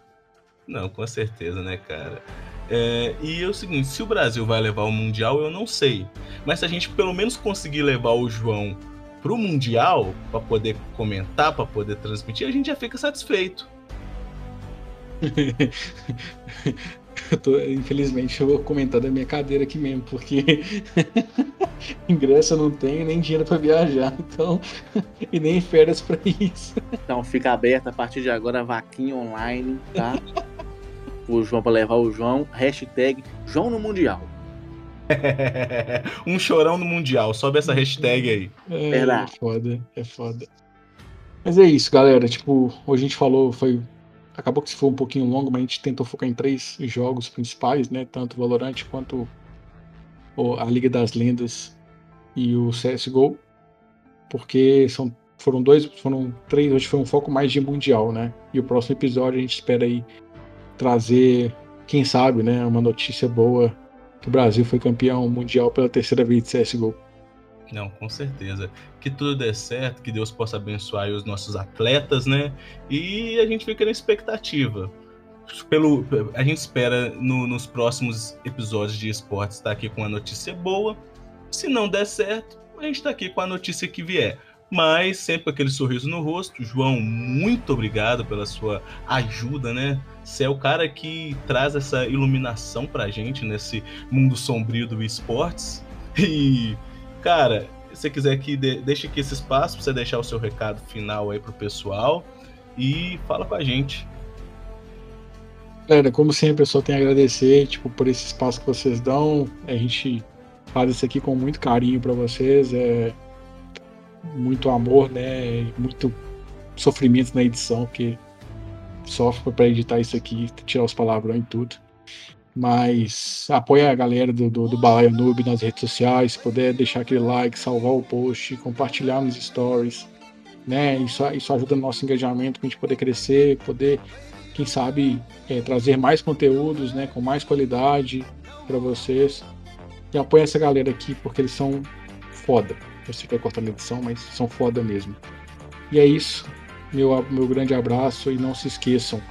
Não, com certeza, né, cara? É, e é o seguinte, se o Brasil vai levar o Mundial, eu não sei. Mas se a gente pelo menos conseguir levar o João pro Mundial, para poder comentar, para poder transmitir, a gente já fica satisfeito. Eu tô, infelizmente, eu vou comentar da minha cadeira aqui mesmo, porque ingresso eu não tenho, nem dinheiro para viajar, então, e nem férias para isso. Então fica aberta a partir de agora a vaquinha online, tá? O João para levar o João, hashtag João no Mundial. um chorão no Mundial, sobe essa hashtag aí. É, é foda, é foda. Mas é isso, galera. Tipo, hoje a gente falou, foi acabou que se foi um pouquinho longo, mas a gente tentou focar em três jogos principais, né? Tanto o Valorant quanto a Liga das Lendas e o CSGO, porque são, foram dois, foram três, hoje foi um foco mais de mundial, né? E o próximo episódio a gente espera aí trazer, quem sabe, né, uma notícia boa que o Brasil foi campeão mundial pela terceira vez de CSGO. Não, com certeza. Que tudo dê certo, que Deus possa abençoar os nossos atletas, né? E a gente fica na expectativa. Pelo, a gente espera no, nos próximos episódios de esportes estar aqui com uma notícia boa. Se não der certo, a gente está aqui com a notícia que vier. Mas sempre com aquele sorriso no rosto. João, muito obrigado pela sua ajuda, né? Você é o cara que traz essa iluminação pra gente nesse mundo sombrio do esportes. E Cara, se você quiser que de, deixe aqui esse espaço para você deixar o seu recado final aí pro pessoal e fala com a gente. Galera, como sempre, eu só tenho a agradecer, tipo, por esse espaço que vocês dão. A gente faz isso aqui com muito carinho para vocês, é muito amor, né? Muito sofrimento na edição, que sofre para editar isso aqui, tirar os palavrões e tudo. Mas apoia a galera do, do, do Balaio Noob nas redes sociais, se puder deixar aquele like, salvar o post, compartilhar nos stories, né? Isso, isso ajuda no nosso engajamento para a gente poder crescer, poder, quem sabe, é, trazer mais conteúdos, né? Com mais qualidade para vocês. E apoia essa galera aqui, porque eles são foda. Eu sei que vai cortar na edição, mas são foda mesmo. E é isso. Meu, meu grande abraço e não se esqueçam.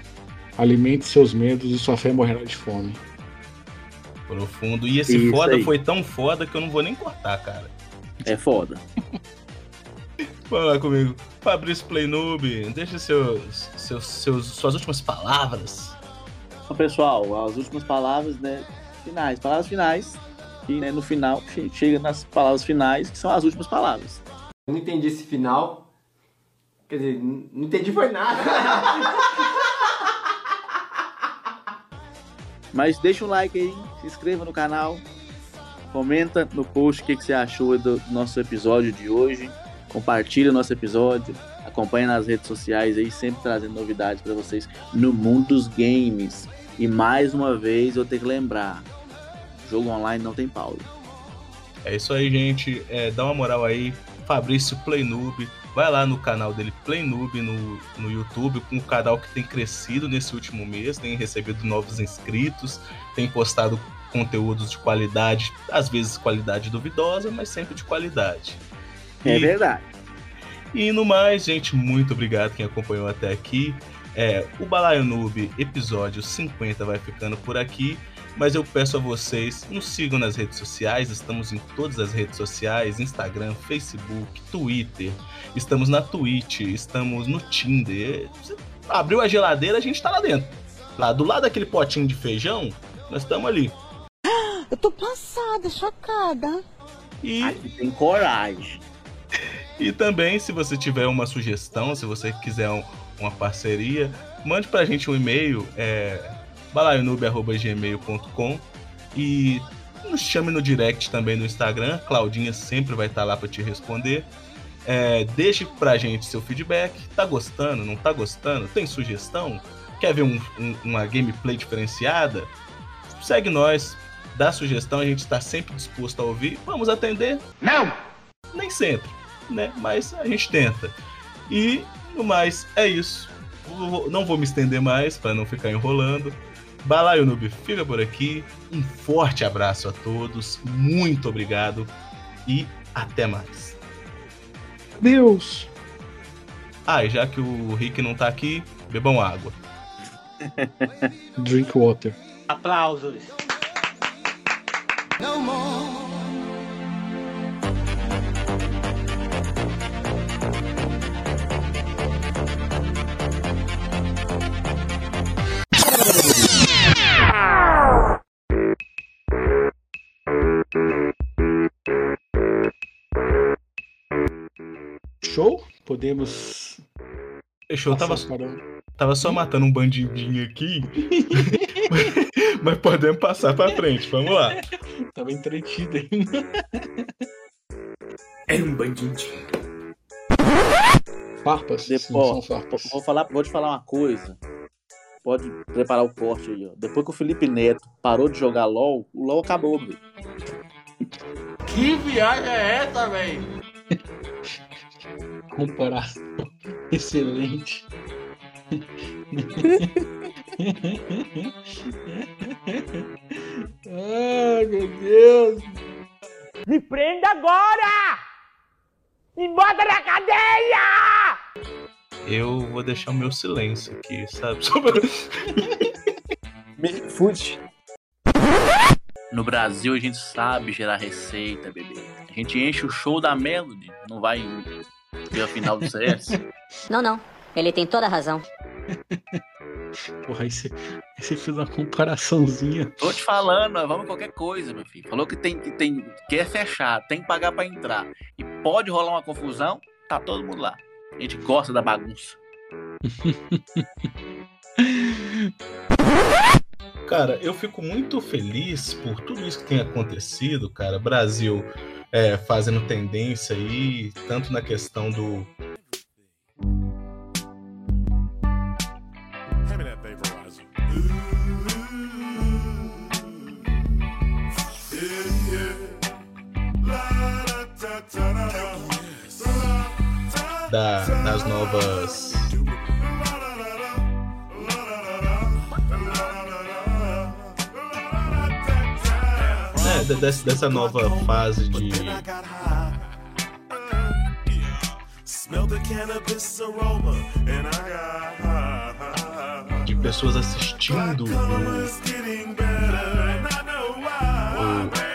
Alimente seus medos e sua fé morrerá de fome. Profundo. E esse Isso foda aí. foi tão foda que eu não vou nem cortar, cara. É foda. Vamos lá comigo. Fabrício Playnoob, deixa seus, seus, seus, suas últimas palavras. Então, pessoal, as últimas palavras, né? Finais, palavras finais. E né, no final, chega nas palavras finais, que são as últimas palavras. Eu não entendi esse final. Quer dizer, não entendi foi nada. Mas deixa um like aí, se inscreva no canal, comenta no post o que, que você achou do nosso episódio de hoje, compartilha o nosso episódio, acompanha nas redes sociais aí, sempre trazendo novidades para vocês no mundo dos games. E mais uma vez eu tenho que lembrar, jogo online não tem pausa. É isso aí, gente. É, dá uma moral aí. Fabrício Playnoob Vai lá no canal dele, Playnoob, no, no YouTube, com um canal que tem crescido nesse último mês, tem recebido novos inscritos, tem postado conteúdos de qualidade, às vezes qualidade duvidosa, mas sempre de qualidade. É e, verdade. E no mais, gente, muito obrigado quem acompanhou até aqui. É, o Balaio Noob, episódio 50, vai ficando por aqui. Mas eu peço a vocês, nos sigam nas redes sociais, estamos em todas as redes sociais, Instagram, Facebook, Twitter, estamos na Twitch, estamos no Tinder. Você abriu a geladeira, a gente tá lá dentro. Lá do lado daquele potinho de feijão, nós estamos ali. Eu tô passada, chocada. E Aqui tem coragem. E também, se você tiver uma sugestão, se você quiser um, uma parceria, mande pra gente um e-mail, é balaionube.gmail.com e nos chame no direct também no Instagram. Claudinha sempre vai estar lá para te responder. É, deixe pra gente seu feedback. Tá gostando? Não tá gostando? Tem sugestão? Quer ver um, um, uma gameplay diferenciada? Segue nós, dá sugestão, a gente está sempre disposto a ouvir. Vamos atender? Não! Nem sempre, né? Mas a gente tenta. E no mais, é isso. Não vou me estender mais para não ficar enrolando. Balaio Noob fica por aqui. Um forte abraço a todos. Muito obrigado e até mais. Deus! Ah, e já que o Rick não tá aqui, bebam água. Drink water. Aplausos. No more. Podemos. Fechou, tava, tava só matando um bandidinho aqui. mas podemos passar pra frente, vamos lá. Tava entretido ainda. Era um bandidinho. Farpas? Depois, Sim, ó, farpas. Vou, falar, vou te falar uma coisa. Pode preparar o corte aí, ó. Depois que o Felipe Neto parou de jogar LOL, o LOL acabou, meu. Que viagem é essa, velho? Comparação excelente. Ai, meu Deus. Me prenda agora! Me bota na cadeia! Eu vou deixar o meu silêncio aqui, sabe? Só pra- Fute. No Brasil a gente sabe gerar receita, bebê. A gente enche o show da Melody, não vai ver a final do CS. Não, não. Ele tem toda a razão. Porra, aí você, aí você fez uma comparaçãozinha. Tô te falando, vamos qualquer coisa, meu filho. Falou que tem que tem quer fechar, tem que pagar pra entrar. E pode rolar uma confusão, tá todo mundo lá. A gente gosta da bagunça. Cara, eu fico muito feliz por tudo isso que tem acontecido, cara. Brasil é, fazendo tendência aí, tanto na questão do. Da, das novas. Dessa, dessa nova fase de. De pessoas assistindo o-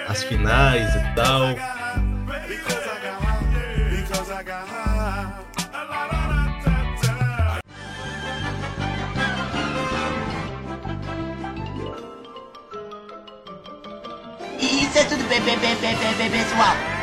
as finais e tal. Isso é tudo bem, bem, bem, bem, bem, bem, pessoal.